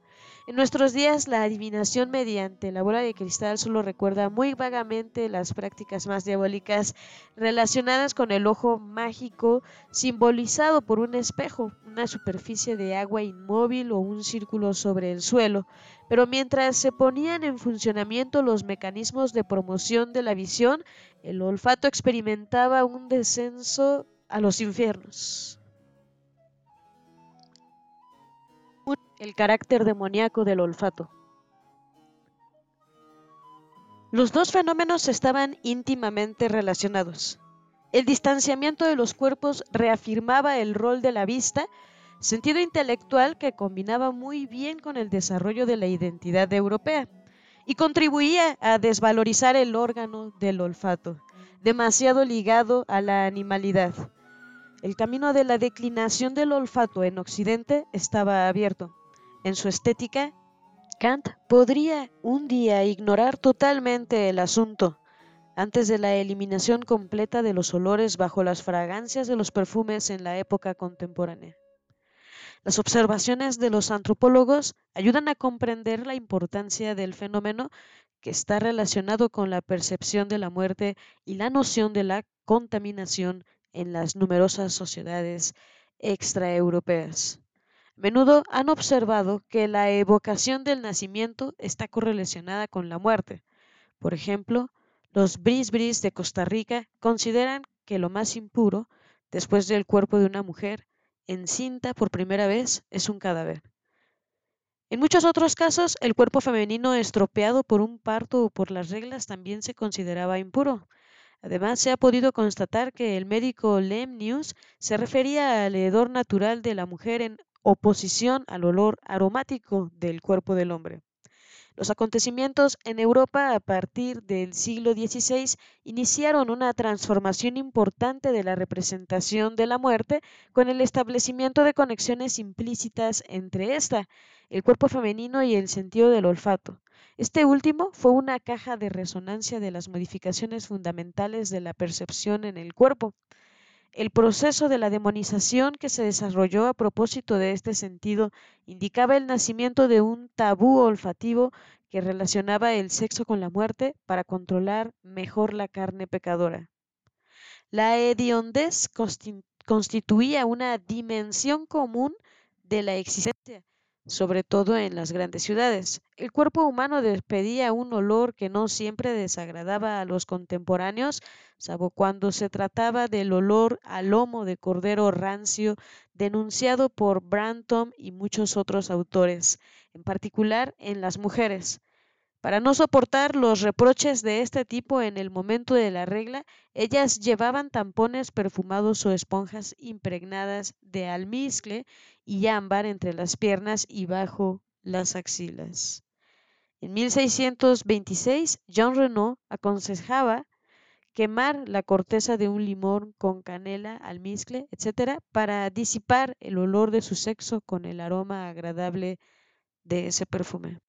En nuestros días, la adivinación mediante la bola de cristal solo recuerda muy vagamente las prácticas más diabólicas relacionadas con el ojo mágico simbolizado por un espejo, una superficie de agua inmóvil o un círculo sobre el suelo. Pero mientras se ponían en funcionamiento los mecanismos de promoción de la visión, el olfato experimentaba un descenso a los infiernos. El carácter demoníaco del olfato. Los dos fenómenos estaban íntimamente relacionados. El distanciamiento de los cuerpos reafirmaba el rol de la vista, sentido intelectual que combinaba muy bien con el desarrollo de la identidad europea y contribuía a desvalorizar el órgano del olfato, demasiado ligado a la animalidad. El camino de la declinación del olfato en Occidente estaba abierto en su estética, Kant podría un día ignorar totalmente el asunto antes de la eliminación completa de los olores bajo las fragancias de los perfumes en la época contemporánea. Las observaciones de los antropólogos ayudan a comprender la importancia del fenómeno que está relacionado con la percepción de la muerte y la noción de la contaminación en las numerosas sociedades extraeuropeas menudo han observado que la evocación del nacimiento está correlacionada con la muerte. Por ejemplo, los bris de Costa Rica consideran que lo más impuro, después del cuerpo de una mujer encinta por primera vez, es un cadáver. En muchos otros casos, el cuerpo femenino estropeado por un parto o por las reglas también se consideraba impuro. Además, se ha podido constatar que el médico Lemnius se refería al hedor natural de la mujer en oposición al olor aromático del cuerpo del hombre. Los acontecimientos en Europa a partir del siglo XVI iniciaron una transformación importante de la representación de la muerte con el establecimiento de conexiones implícitas entre esta, el cuerpo femenino y el sentido del olfato. Este último fue una caja de resonancia de las modificaciones fundamentales de la percepción en el cuerpo. El proceso de la demonización que se desarrolló a propósito de este sentido indicaba el nacimiento de un tabú olfativo que relacionaba el sexo con la muerte para controlar mejor la carne pecadora. La hediondez constituía una dimensión común de la existencia sobre todo en las grandes ciudades. El cuerpo humano despedía un olor que no siempre desagradaba a los contemporáneos, salvo cuando se trataba del olor al lomo de cordero rancio denunciado por Brantom y muchos otros autores, en particular en las mujeres. Para no soportar los reproches de este tipo en el momento de la regla, ellas llevaban tampones perfumados o esponjas impregnadas de almizcle y ámbar entre las piernas y bajo las axilas. En 1626, Jean Renaud aconsejaba quemar la corteza de un limón con canela, almizcle, etc., para disipar el olor de su sexo con el aroma agradable de ese perfume.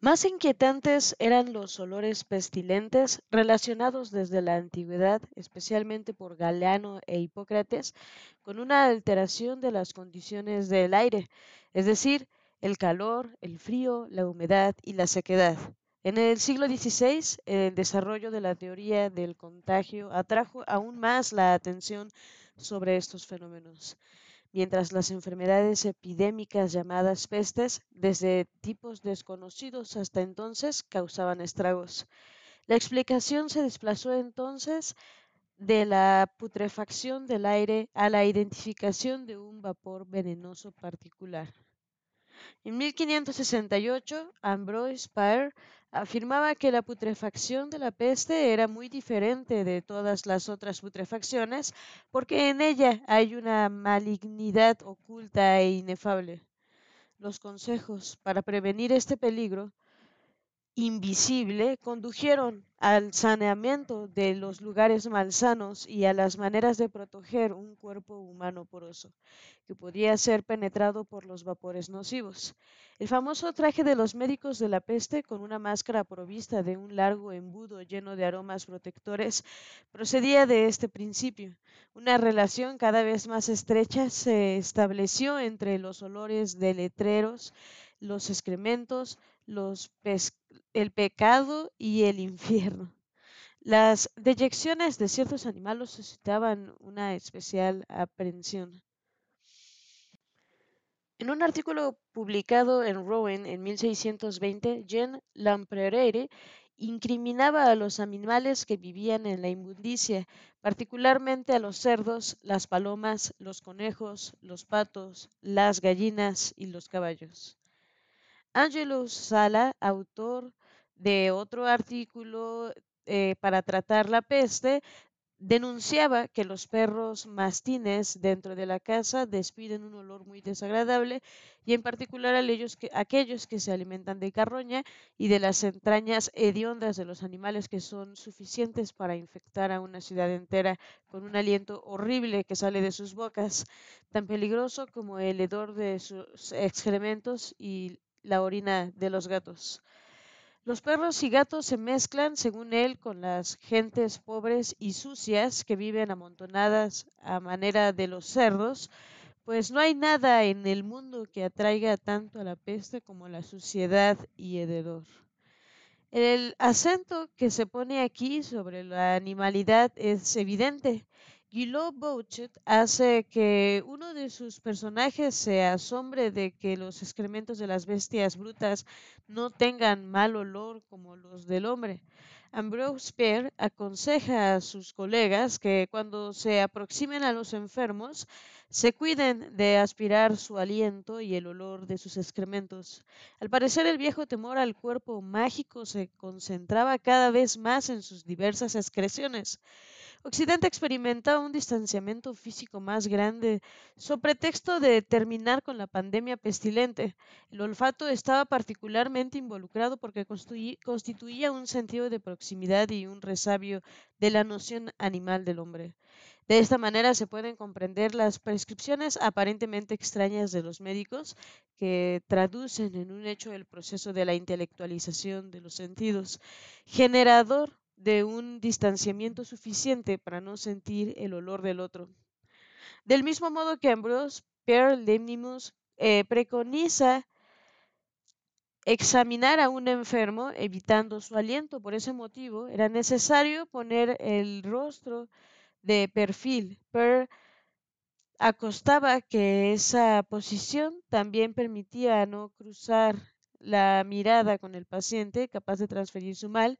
Más inquietantes eran los olores pestilentes relacionados desde la antigüedad, especialmente por Galeano e Hipócrates, con una alteración de las condiciones del aire, es decir, el calor, el frío, la humedad y la sequedad. En el siglo XVI, el desarrollo de la teoría del contagio atrajo aún más la atención sobre estos fenómenos, mientras las enfermedades epidémicas llamadas pestes, desde tipos desconocidos hasta entonces, causaban estragos. La explicación se desplazó entonces de la putrefacción del aire a la identificación de un vapor venenoso particular. En 1568, Ambroise Paré afirmaba que la putrefacción de la peste era muy diferente de todas las otras putrefacciones porque en ella hay una malignidad oculta e inefable. Los consejos para prevenir este peligro invisible condujeron al saneamiento de los lugares malsanos y a las maneras de proteger un cuerpo humano poroso, que podía ser penetrado por los vapores nocivos. El famoso traje de los médicos de la peste, con una máscara provista de un largo embudo lleno de aromas protectores, procedía de este principio. Una relación cada vez más estrecha se estableció entre los olores de letreros, los excrementos, el pecado y el infierno. Las deyecciones de ciertos animales suscitaban una especial aprensión. En un artículo publicado en Rouen en 1620, Jean Lamperere incriminaba a los animales que vivían en la inmundicia, particularmente a los cerdos, las palomas, los conejos, los patos, las gallinas y los caballos. Angelus Sala, autor de otro artículo eh, para tratar la peste, denunciaba que los perros mastines dentro de la casa despiden un olor muy desagradable y en particular aquellos que se alimentan de carroña y de las entrañas hediondas de los animales que son suficientes para infectar a una ciudad entera con un aliento horrible que sale de sus bocas, tan peligroso como el hedor de sus excrementos y la orina de los gatos. Los perros y gatos se mezclan, según él, con las gentes pobres y sucias que viven amontonadas a manera de los cerdos, pues no hay nada en el mundo que atraiga tanto a la peste como la suciedad y hededor. El acento que se pone aquí sobre la animalidad es evidente, Guillaume Bouchet hace que uno de sus personajes se asombre de que los excrementos de las bestias brutas no tengan mal olor como los del hombre. Ambrose Pierre aconseja a sus colegas que cuando se aproximen a los enfermos se cuiden de aspirar su aliento y el olor de sus excrementos. Al parecer el viejo temor al cuerpo mágico se concentraba cada vez más en sus diversas excreciones. Occidente experimentaba un distanciamiento físico más grande, sobre pretexto de terminar con la pandemia pestilente. El olfato estaba particularmente involucrado porque constituía un sentido de proximidad y un resabio de la noción animal del hombre. De esta manera se pueden comprender las prescripciones aparentemente extrañas de los médicos que traducen en un hecho el proceso de la intelectualización de los sentidos, generador de un distanciamiento suficiente para no sentir el olor del otro. Del mismo modo que Ambrose Pierre Lemnimus eh, preconiza examinar a un enfermo evitando su aliento. Por ese motivo era necesario poner el rostro de perfil. Per acostaba que esa posición también permitía no cruzar la mirada con el paciente, capaz de transferir su mal,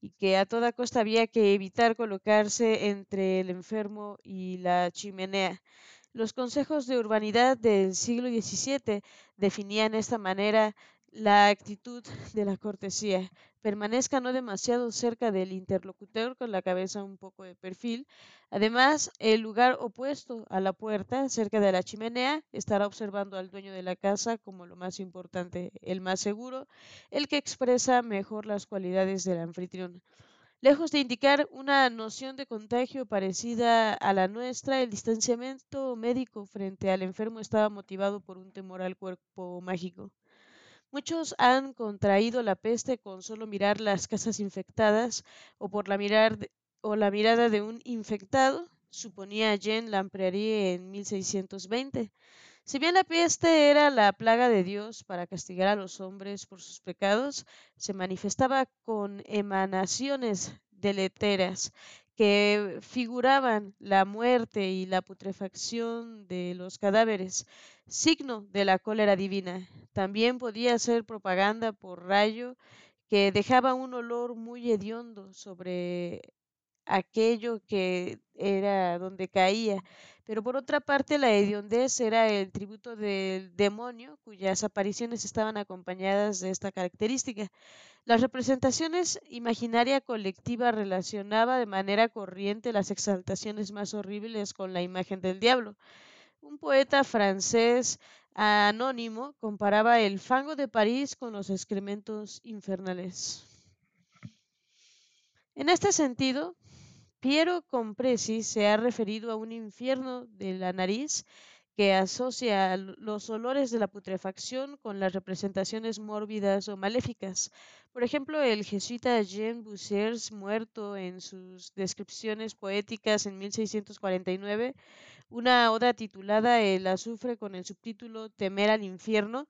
y que a toda costa había que evitar colocarse entre el enfermo y la chimenea. Los consejos de urbanidad del siglo XVII definían de esta manera la actitud de la cortesía. Permanezca no demasiado cerca del interlocutor con la cabeza un poco de perfil. Además, el lugar opuesto a la puerta, cerca de la chimenea, estará observando al dueño de la casa como lo más importante, el más seguro, el que expresa mejor las cualidades del anfitrión. Lejos de indicar una noción de contagio parecida a la nuestra, el distanciamiento médico frente al enfermo estaba motivado por un temor al cuerpo mágico. Muchos han contraído la peste con solo mirar las casas infectadas o por la, o la mirada de un infectado, suponía Jean Lamprairie en 1620. Si bien la peste era la plaga de Dios para castigar a los hombres por sus pecados, se manifestaba con emanaciones deleteras que figuraban la muerte y la putrefacción de los cadáveres, signo de la cólera divina. También podía ser propaganda por rayo que dejaba un olor muy hediondo sobre aquello que era donde caía. Pero por otra parte, la hediondez era el tributo del demonio, cuyas apariciones estaban acompañadas de esta característica. Las representaciones imaginaria colectiva relacionaba de manera corriente las exaltaciones más horribles con la imagen del diablo. Un poeta francés anónimo comparaba el fango de París con los excrementos infernales. En este sentido, Piero Compresi se ha referido a un infierno de la nariz que asocia los olores de la putrefacción con las representaciones mórbidas o maléficas. Por ejemplo, el jesuita Jean Bussiers, muerto en sus descripciones poéticas en 1649, una oda titulada El azufre con el subtítulo Temer al infierno,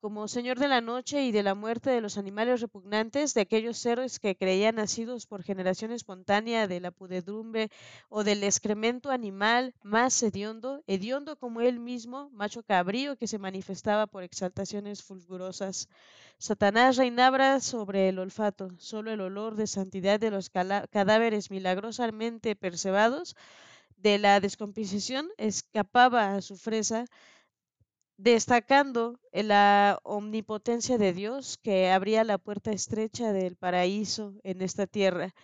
como señor de la noche y de la muerte de los animales repugnantes, de aquellos seres que creían nacidos por generación espontánea de la pudedumbre o del excremento animal más hediondo, hediondo como él mismo, macho cabrío que se manifestaba por exaltaciones fulgurosas. Satanás reinaba sobre el olfato, solo el olor de santidad de los cadáveres milagrosamente percebados de la descomposición escapaba a su fresa destacando la omnipotencia de Dios que abría la puerta estrecha del paraíso en esta tierra.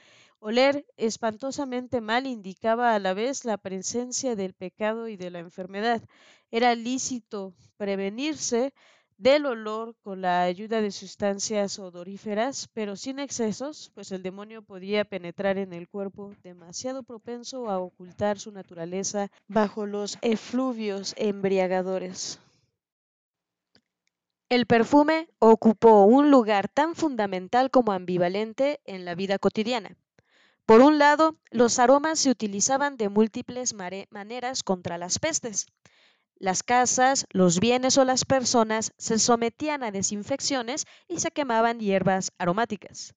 Oler espantosamente mal indicaba a la vez la presencia del pecado y de la enfermedad. Era lícito prevenirse del olor con la ayuda de sustancias odoríferas, pero sin excesos, pues el demonio podía penetrar en el cuerpo demasiado propenso a ocultar su naturaleza bajo los efluvios embriagadores. El perfume ocupó un lugar tan fundamental como ambivalente en la vida cotidiana. Por un lado, los aromas se utilizaban de múltiples maneras contra las pestes. Las casas, los bienes o las personas se sometían a desinfecciones y se quemaban hierbas aromáticas.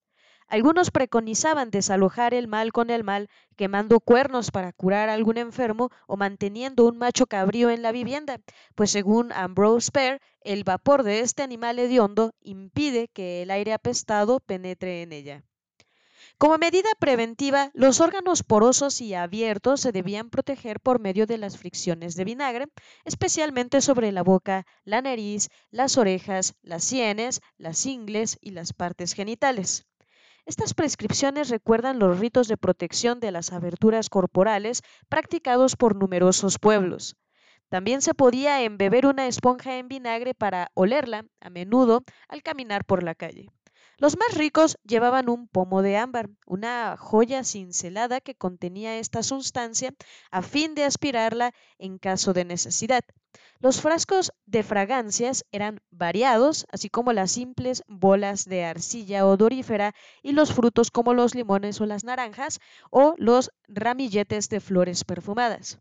Algunos preconizaban desalojar el mal con el mal, quemando cuernos para curar a algún enfermo o manteniendo un macho cabrío en la vivienda, pues según Ambrose Pair, el vapor de este animal hediondo impide que el aire apestado penetre en ella. Como medida preventiva, los órganos porosos y abiertos se debían proteger por medio de las fricciones de vinagre, especialmente sobre la boca, la nariz, las orejas, las sienes, las ingles y las partes genitales. Estas prescripciones recuerdan los ritos de protección de las aberturas corporales practicados por numerosos pueblos. También se podía embeber una esponja en vinagre para olerla, a menudo, al caminar por la calle. Los más ricos llevaban un pomo de ámbar, una joya cincelada que contenía esta sustancia a fin de aspirarla en caso de necesidad. Los frascos de fragancias eran variados, así como las simples bolas de arcilla odorífera y los frutos como los limones o las naranjas o los ramilletes de flores perfumadas.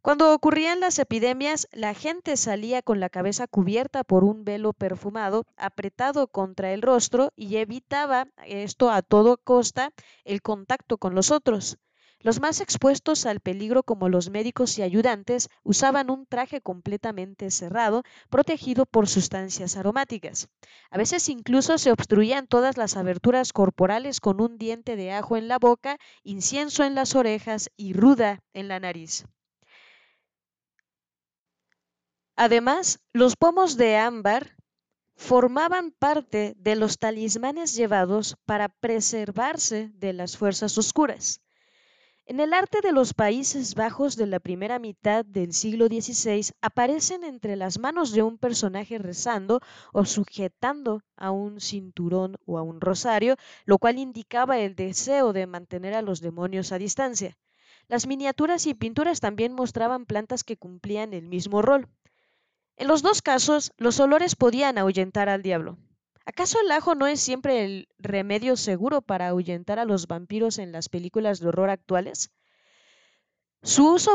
Cuando ocurrían las epidemias, la gente salía con la cabeza cubierta por un velo perfumado apretado contra el rostro y evitaba esto a toda costa el contacto con los otros. Los más expuestos al peligro, como los médicos y ayudantes, usaban un traje completamente cerrado, protegido por sustancias aromáticas. A veces incluso se obstruían todas las aberturas corporales con un diente de ajo en la boca, incienso en las orejas y ruda en la nariz. Además, los pomos de ámbar formaban parte de los talismanes llevados para preservarse de las fuerzas oscuras. En el arte de los Países Bajos de la primera mitad del siglo XVI aparecen entre las manos de un personaje rezando o sujetando a un cinturón o a un rosario, lo cual indicaba el deseo de mantener a los demonios a distancia. Las miniaturas y pinturas también mostraban plantas que cumplían el mismo rol. En los dos casos, los olores podían ahuyentar al diablo. ¿Acaso el ajo no es siempre el remedio seguro para ahuyentar a los vampiros en las películas de horror actuales? Su uso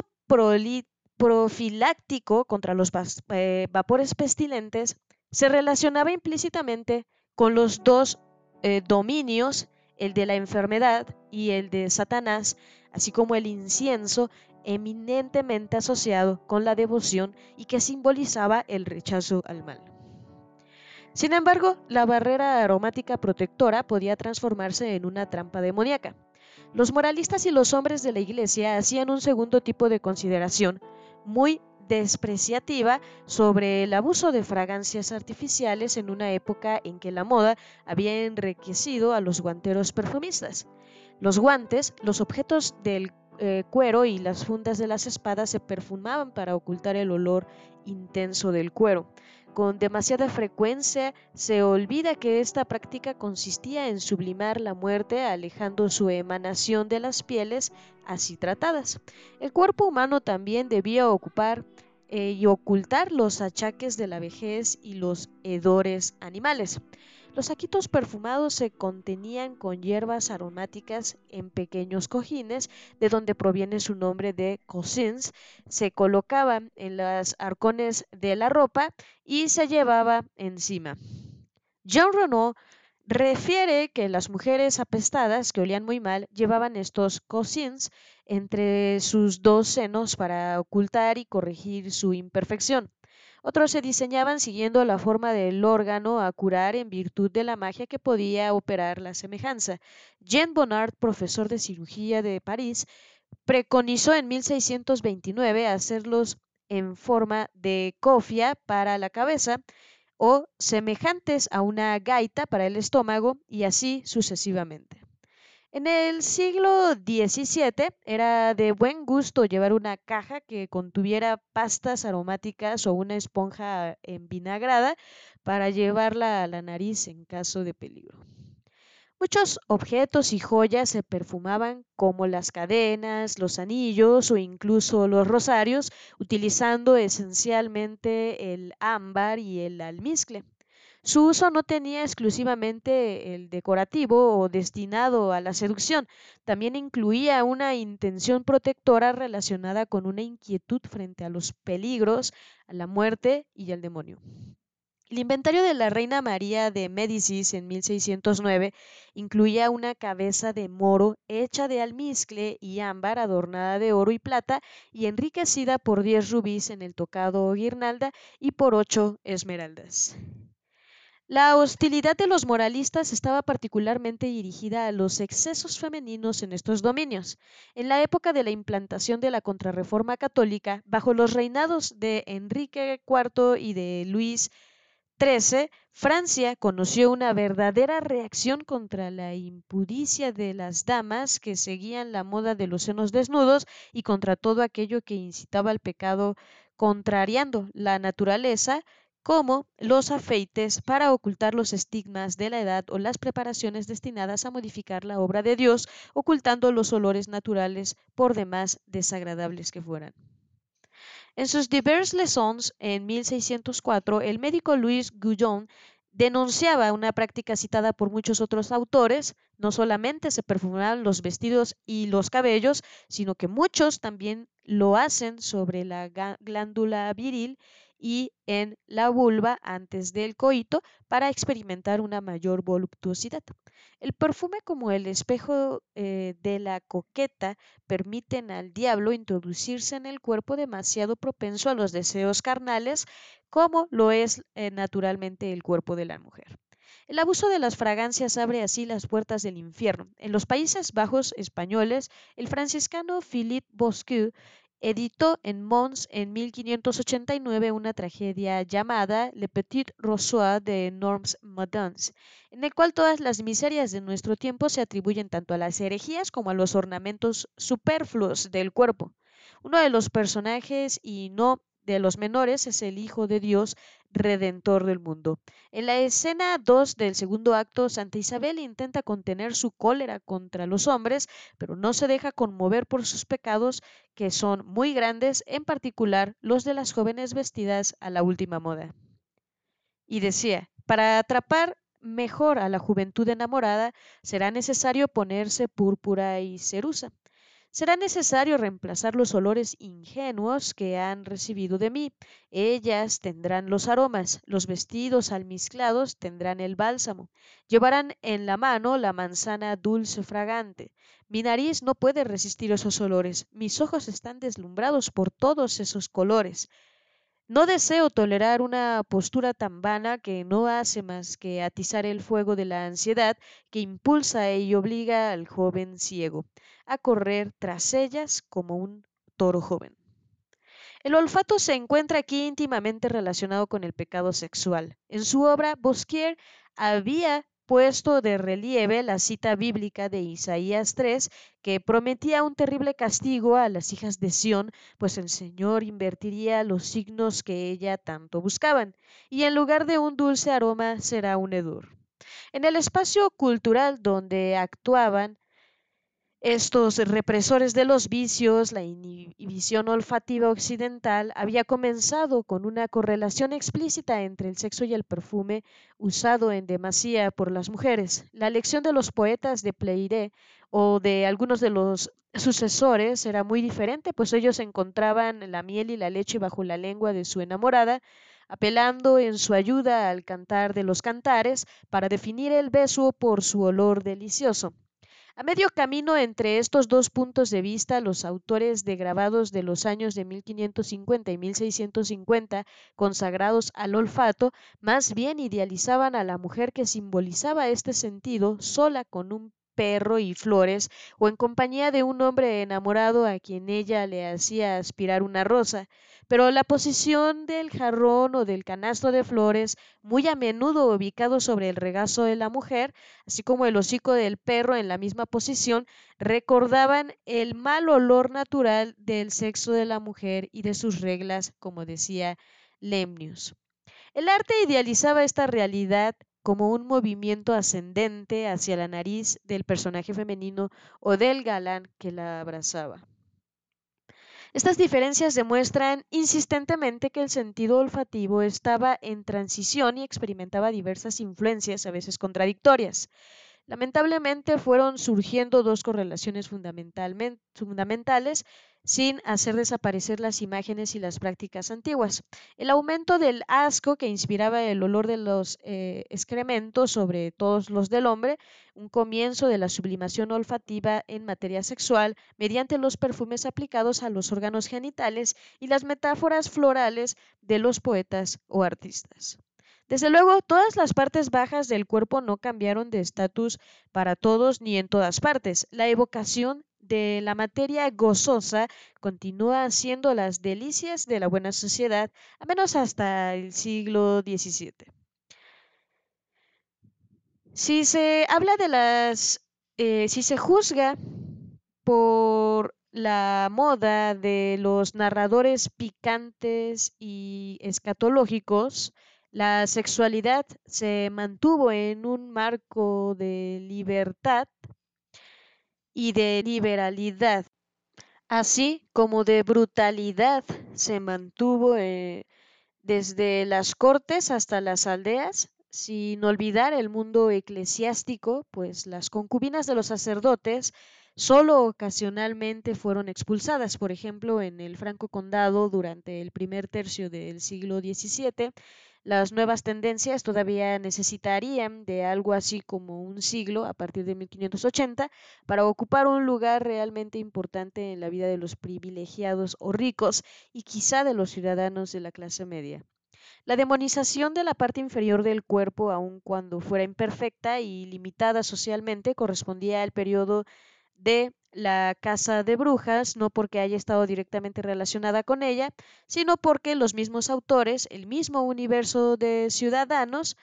profiláctico contra los eh, vapores pestilentes se relacionaba implícitamente con los dos eh, dominios, el de la enfermedad y el de Satanás, así como el incienso eminentemente asociado con la devoción y que simbolizaba el rechazo al mal. Sin embargo, la barrera aromática protectora podía transformarse en una trampa demoníaca. Los moralistas y los hombres de la Iglesia hacían un segundo tipo de consideración, muy despreciativa, sobre el abuso de fragancias artificiales en una época en que la moda había enriquecido a los guanteros perfumistas. Los guantes, los objetos del eh, cuero y las fundas de las espadas se perfumaban para ocultar el olor intenso del cuero. Con demasiada frecuencia se olvida que esta práctica consistía en sublimar la muerte alejando su emanación de las pieles así tratadas. El cuerpo humano también debía ocupar eh, y ocultar los achaques de la vejez y los hedores animales. Los saquitos perfumados se contenían con hierbas aromáticas en pequeños cojines, de donde proviene su nombre de cosins, se colocaban en las arcones de la ropa y se llevaba encima. Jean Renaud refiere que las mujeres apestadas que olían muy mal llevaban estos cosins entre sus dos senos para ocultar y corregir su imperfección. Otros se diseñaban siguiendo la forma del órgano a curar en virtud de la magia que podía operar la semejanza. Jean Bonnard, profesor de cirugía de París, preconizó en 1629 hacerlos en forma de cofia para la cabeza o semejantes a una gaita para el estómago y así sucesivamente. En el siglo XVII era de buen gusto llevar una caja que contuviera pastas aromáticas o una esponja envinagrada para llevarla a la nariz en caso de peligro. Muchos objetos y joyas se perfumaban como las cadenas, los anillos o incluso los rosarios, utilizando esencialmente el ámbar y el almizcle. Su uso no tenía exclusivamente el decorativo o destinado a la seducción, también incluía una intención protectora relacionada con una inquietud frente a los peligros, a la muerte y al demonio. El inventario de la reina María de Médicis en 1609 incluía una cabeza de moro hecha de almizcle y ámbar adornada de oro y plata y enriquecida por 10 rubíes en el tocado o guirnalda y por 8 esmeraldas. La hostilidad de los moralistas estaba particularmente dirigida a los excesos femeninos en estos dominios. En la época de la implantación de la contrarreforma católica, bajo los reinados de Enrique IV y de Luis XIII, Francia conoció una verdadera reacción contra la impudicia de las damas que seguían la moda de los senos desnudos y contra todo aquello que incitaba al pecado contrariando la naturaleza como los afeites para ocultar los estigmas de la edad o las preparaciones destinadas a modificar la obra de Dios, ocultando los olores naturales por demás desagradables que fueran. En sus Diverses Leçons en 1604, el médico Louis Guyon denunciaba una práctica citada por muchos otros autores, no solamente se perfumaban los vestidos y los cabellos, sino que muchos también lo hacen sobre la glándula viril y en la vulva antes del coito para experimentar una mayor voluptuosidad. El perfume como el espejo eh, de la coqueta permiten al diablo introducirse en el cuerpo demasiado propenso a los deseos carnales como lo es eh, naturalmente el cuerpo de la mujer. El abuso de las fragancias abre así las puertas del infierno. En los Países Bajos españoles, el franciscano Philippe Bosque editó en Mons en 1589 una tragedia llamada Le Petit Rossoir de Normes Modernes, en el cual todas las miserias de nuestro tiempo se atribuyen tanto a las herejías como a los ornamentos superfluos del cuerpo. Uno de los personajes, y no de los menores, es el Hijo de Dios, redentor del mundo. En la escena 2 del segundo acto, Santa Isabel intenta contener su cólera contra los hombres, pero no se deja conmover por sus pecados, que son muy grandes, en particular los de las jóvenes vestidas a la última moda. Y decía, para atrapar mejor a la juventud enamorada, será necesario ponerse púrpura y cerusa. Será necesario reemplazar los olores ingenuos que han recibido de mí. Ellas tendrán los aromas, los vestidos almizclados tendrán el bálsamo, llevarán en la mano la manzana dulce fragante. Mi nariz no puede resistir esos olores, mis ojos están deslumbrados por todos esos colores. No deseo tolerar una postura tan vana que no hace más que atizar el fuego de la ansiedad que impulsa y obliga al joven ciego a correr tras ellas como un toro joven. El olfato se encuentra aquí íntimamente relacionado con el pecado sexual. En su obra, Bosquier había puesto de relieve la cita bíblica de Isaías 3, que prometía un terrible castigo a las hijas de Sión, pues el Señor invertiría los signos que ella tanto buscaban, y en lugar de un dulce aroma será un hedor. En el espacio cultural donde actuaban, estos represores de los vicios, la inhibición olfativa occidental, había comenzado con una correlación explícita entre el sexo y el perfume usado en demasía por las mujeres. La lección de los poetas de Pleiré o de algunos de los sucesores era muy diferente, pues ellos encontraban la miel y la leche bajo la lengua de su enamorada, apelando en su ayuda al cantar de los cantares para definir el beso por su olor delicioso. A medio camino entre estos dos puntos de vista, los autores de grabados de los años de 1550 y 1650, consagrados al olfato, más bien idealizaban a la mujer que simbolizaba este sentido sola con un perro y flores, o en compañía de un hombre enamorado a quien ella le hacía aspirar una rosa, pero la posición del jarrón o del canasto de flores, muy a menudo ubicado sobre el regazo de la mujer, así como el hocico del perro en la misma posición, recordaban el mal olor natural del sexo de la mujer y de sus reglas, como decía Lemnius. El arte idealizaba esta realidad como un movimiento ascendente hacia la nariz del personaje femenino o del galán que la abrazaba. Estas diferencias demuestran insistentemente que el sentido olfativo estaba en transición y experimentaba diversas influencias, a veces contradictorias. Lamentablemente fueron surgiendo dos correlaciones fundamentales sin hacer desaparecer las imágenes y las prácticas antiguas. El aumento del asco que inspiraba el olor de los eh, excrementos sobre todos los del hombre, un comienzo de la sublimación olfativa en materia sexual mediante los perfumes aplicados a los órganos genitales y las metáforas florales de los poetas o artistas. Desde luego, todas las partes bajas del cuerpo no cambiaron de estatus para todos ni en todas partes. La evocación de la materia gozosa continúa siendo las delicias de la buena sociedad, a menos hasta el siglo XVII. Si se habla de las, eh, si se juzga por la moda de los narradores picantes y escatológicos, la sexualidad se mantuvo en un marco de libertad y de liberalidad, así como de brutalidad se mantuvo eh, desde las cortes hasta las aldeas, sin olvidar el mundo eclesiástico, pues las concubinas de los sacerdotes solo ocasionalmente fueron expulsadas. Por ejemplo, en el Franco Condado durante el primer tercio del siglo XVII, las nuevas tendencias todavía necesitarían de algo así como un siglo a partir de 1580 para ocupar un lugar realmente importante en la vida de los privilegiados o ricos y quizá de los ciudadanos de la clase media. La demonización de la parte inferior del cuerpo, aun cuando fuera imperfecta y limitada socialmente, correspondía al periodo de la casa de brujas, no porque haya estado directamente relacionada con ella, sino porque los mismos autores, el mismo universo de ciudadanos,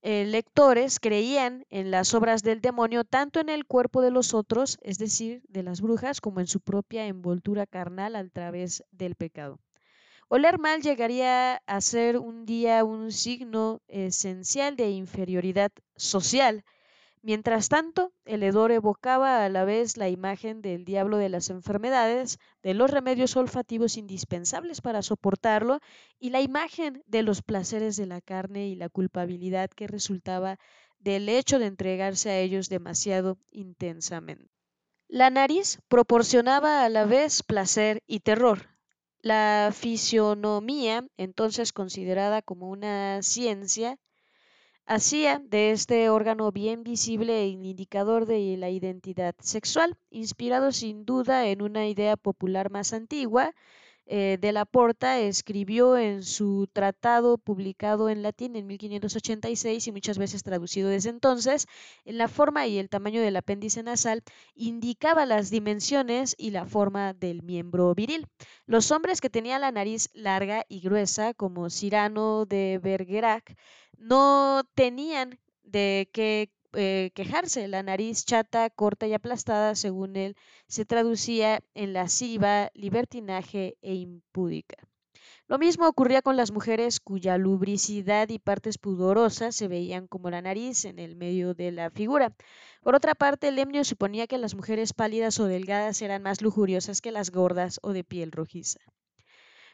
eh, lectores creían en las obras del demonio tanto en el cuerpo de los otros, es decir, de las brujas, como en su propia envoltura carnal a través del pecado. Oler mal llegaría a ser un día un signo esencial de inferioridad social, Mientras tanto, el hedor evocaba a la vez la imagen del diablo de las enfermedades, de los remedios olfativos indispensables para soportarlo y la imagen de los placeres de la carne y la culpabilidad que resultaba del hecho de entregarse a ellos demasiado intensamente. La nariz proporcionaba a la vez placer y terror. La fisionomía, entonces considerada como una ciencia, hacía de este órgano bien visible e indicador de la identidad sexual, inspirado sin duda en una idea popular más antigua. Eh, de la Porta escribió en su tratado publicado en latín en 1586 y muchas veces traducido desde entonces, en la forma y el tamaño del apéndice nasal indicaba las dimensiones y la forma del miembro viril. Los hombres que tenían la nariz larga y gruesa, como Cyrano de Bergerac, no tenían de qué eh, quejarse. La nariz chata, corta y aplastada, según él, se traducía en lasciva, libertinaje e impúdica. Lo mismo ocurría con las mujeres cuya lubricidad y partes pudorosas se veían como la nariz en el medio de la figura. Por otra parte, Lemnio suponía que las mujeres pálidas o delgadas eran más lujuriosas que las gordas o de piel rojiza.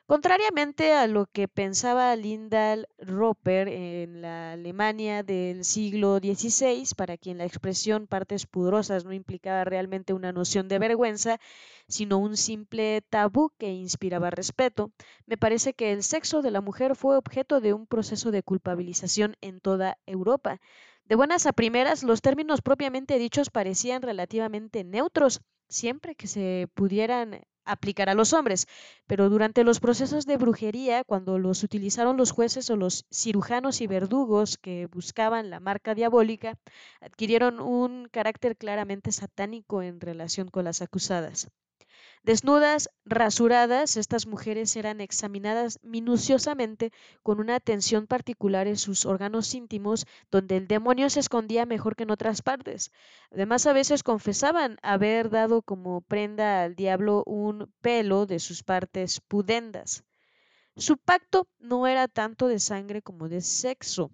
Contrariamente a lo que pensaba Lindal Roper en la Alemania del siglo XVI, para quien la expresión partes pudorosas no implicaba realmente una noción de vergüenza, sino un simple tabú que inspiraba respeto, me parece que el sexo de la mujer fue objeto de un proceso de culpabilización en toda Europa. De buenas a primeras, los términos propiamente dichos parecían relativamente neutros, siempre que se pudieran aplicar a los hombres, pero durante los procesos de brujería, cuando los utilizaron los jueces o los cirujanos y verdugos que buscaban la marca diabólica, adquirieron un carácter claramente satánico en relación con las acusadas. Desnudas, rasuradas, estas mujeres eran examinadas minuciosamente con una atención particular en sus órganos íntimos, donde el demonio se escondía mejor que en otras partes. Además, a veces confesaban haber dado como prenda al diablo un pelo de sus partes pudendas. Su pacto no era tanto de sangre como de sexo,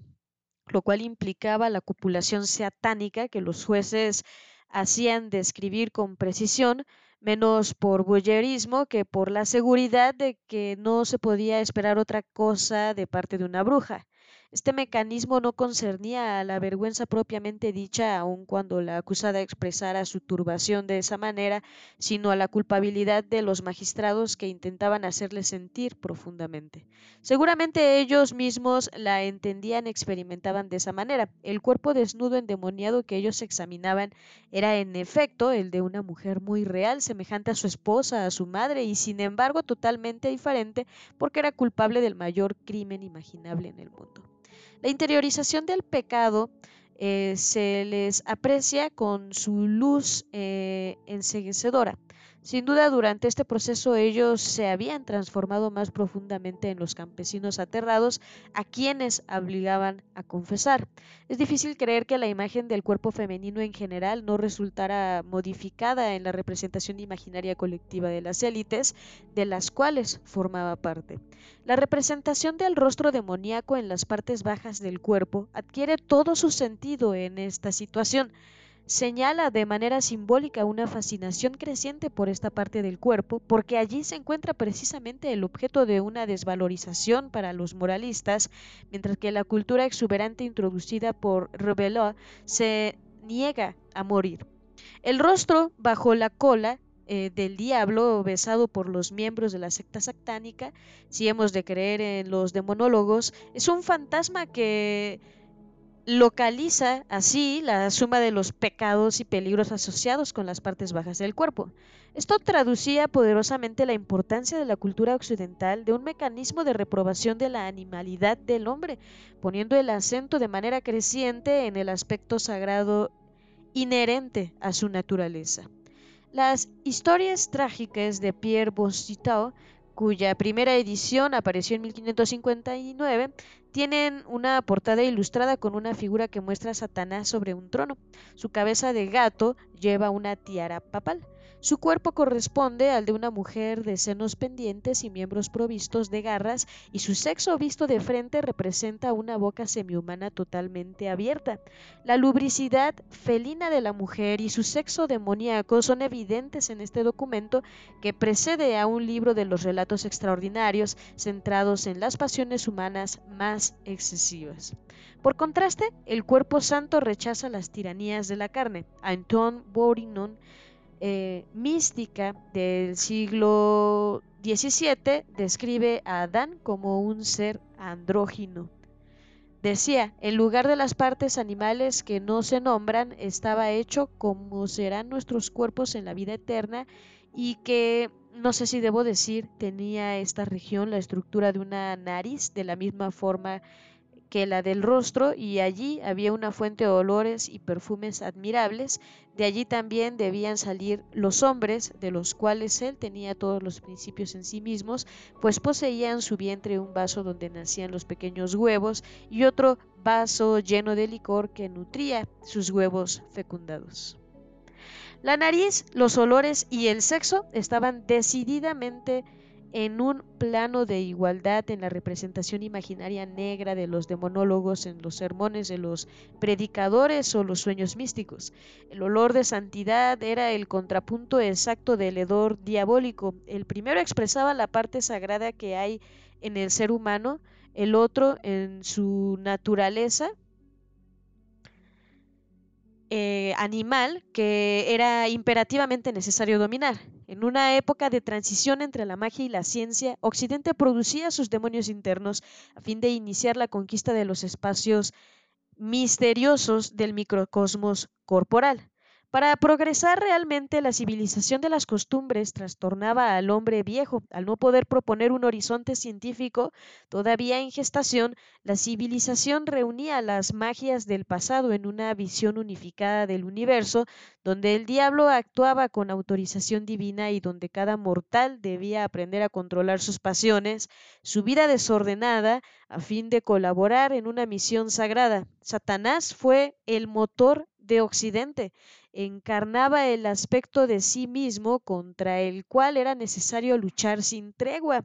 lo cual implicaba la copulación satánica que los jueces hacían describir con precisión, menos por voyerismo que por la seguridad de que no se podía esperar otra cosa de parte de una bruja. Este mecanismo no concernía a la vergüenza propiamente dicha, aun cuando la acusada expresara su turbación de esa manera, sino a la culpabilidad de los magistrados que intentaban hacerle sentir profundamente. Seguramente ellos mismos la entendían, experimentaban de esa manera. El cuerpo desnudo endemoniado que ellos examinaban era en efecto el de una mujer muy real, semejante a su esposa, a su madre, y sin embargo totalmente diferente porque era culpable del mayor crimen imaginable en el mundo. La interiorización del pecado eh, se les aprecia con su luz eh. Sin duda, durante este proceso ellos se habían transformado más profundamente en los campesinos aterrados a quienes obligaban a confesar. Es difícil creer que la imagen del cuerpo femenino en general no resultara modificada en la representación imaginaria colectiva de las élites, de las cuales formaba parte. La representación del rostro demoníaco en las partes bajas del cuerpo adquiere todo su sentido en esta situación señala de manera simbólica una fascinación creciente por esta parte del cuerpo, porque allí se encuentra precisamente el objeto de una desvalorización para los moralistas, mientras que la cultura exuberante introducida por Rebelot se niega a morir. El rostro bajo la cola eh, del diablo besado por los miembros de la secta satánica, si hemos de creer en los demonólogos, es un fantasma que localiza así la suma de los pecados y peligros asociados con las partes bajas del cuerpo. Esto traducía poderosamente la importancia de la cultura occidental de un mecanismo de reprobación de la animalidad del hombre, poniendo el acento de manera creciente en el aspecto sagrado inherente a su naturaleza. Las historias trágicas de Pierre Boccitau, cuya primera edición apareció en 1559, tienen una portada ilustrada con una figura que muestra a Satanás sobre un trono. Su cabeza de gato lleva una tiara papal. Su cuerpo corresponde al de una mujer de senos pendientes y miembros provistos de garras, y su sexo visto de frente representa una boca semihumana totalmente abierta. La lubricidad felina de la mujer y su sexo demoníaco son evidentes en este documento que precede a un libro de los relatos extraordinarios centrados en las pasiones humanas más excesivas. Por contraste, el cuerpo santo rechaza las tiranías de la carne. Antoine Bourignon eh, mística del siglo XVII describe a Adán como un ser andrógino. Decía, en lugar de las partes animales que no se nombran, estaba hecho como serán nuestros cuerpos en la vida eterna y que, no sé si debo decir, tenía esta región la estructura de una nariz de la misma forma que la del rostro y allí había una fuente de olores y perfumes admirables. De allí también debían salir los hombres, de los cuales él tenía todos los principios en sí mismos, pues poseían en su vientre un vaso donde nacían los pequeños huevos y otro vaso lleno de licor que nutría sus huevos fecundados. La nariz, los olores y el sexo estaban decididamente en un plano de igualdad en la representación imaginaria negra de los demonólogos en los sermones de los predicadores o los sueños místicos. El olor de santidad era el contrapunto exacto del hedor diabólico. El primero expresaba la parte sagrada que hay en el ser humano, el otro en su naturaleza eh, animal que era imperativamente necesario dominar. En una época de transición entre la magia y la ciencia, Occidente producía sus demonios internos a fin de iniciar la conquista de los espacios misteriosos del microcosmos corporal. Para progresar realmente, la civilización de las costumbres trastornaba al hombre viejo. Al no poder proponer un horizonte científico todavía en gestación, la civilización reunía las magias del pasado en una visión unificada del universo, donde el diablo actuaba con autorización divina y donde cada mortal debía aprender a controlar sus pasiones, su vida desordenada, a fin de colaborar en una misión sagrada. Satanás fue el motor de Occidente encarnaba el aspecto de sí mismo contra el cual era necesario luchar sin tregua.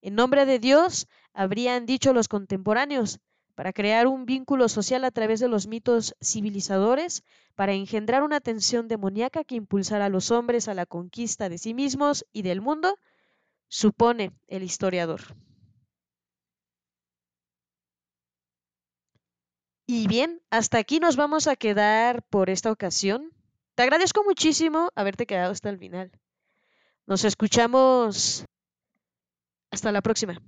En nombre de Dios, habrían dicho los contemporáneos, para crear un vínculo social a través de los mitos civilizadores, para engendrar una tensión demoníaca que impulsara a los hombres a la conquista de sí mismos y del mundo, supone el historiador. Y bien, hasta aquí nos vamos a quedar por esta ocasión. Te agradezco muchísimo haberte quedado hasta el final. Nos escuchamos. Hasta la próxima.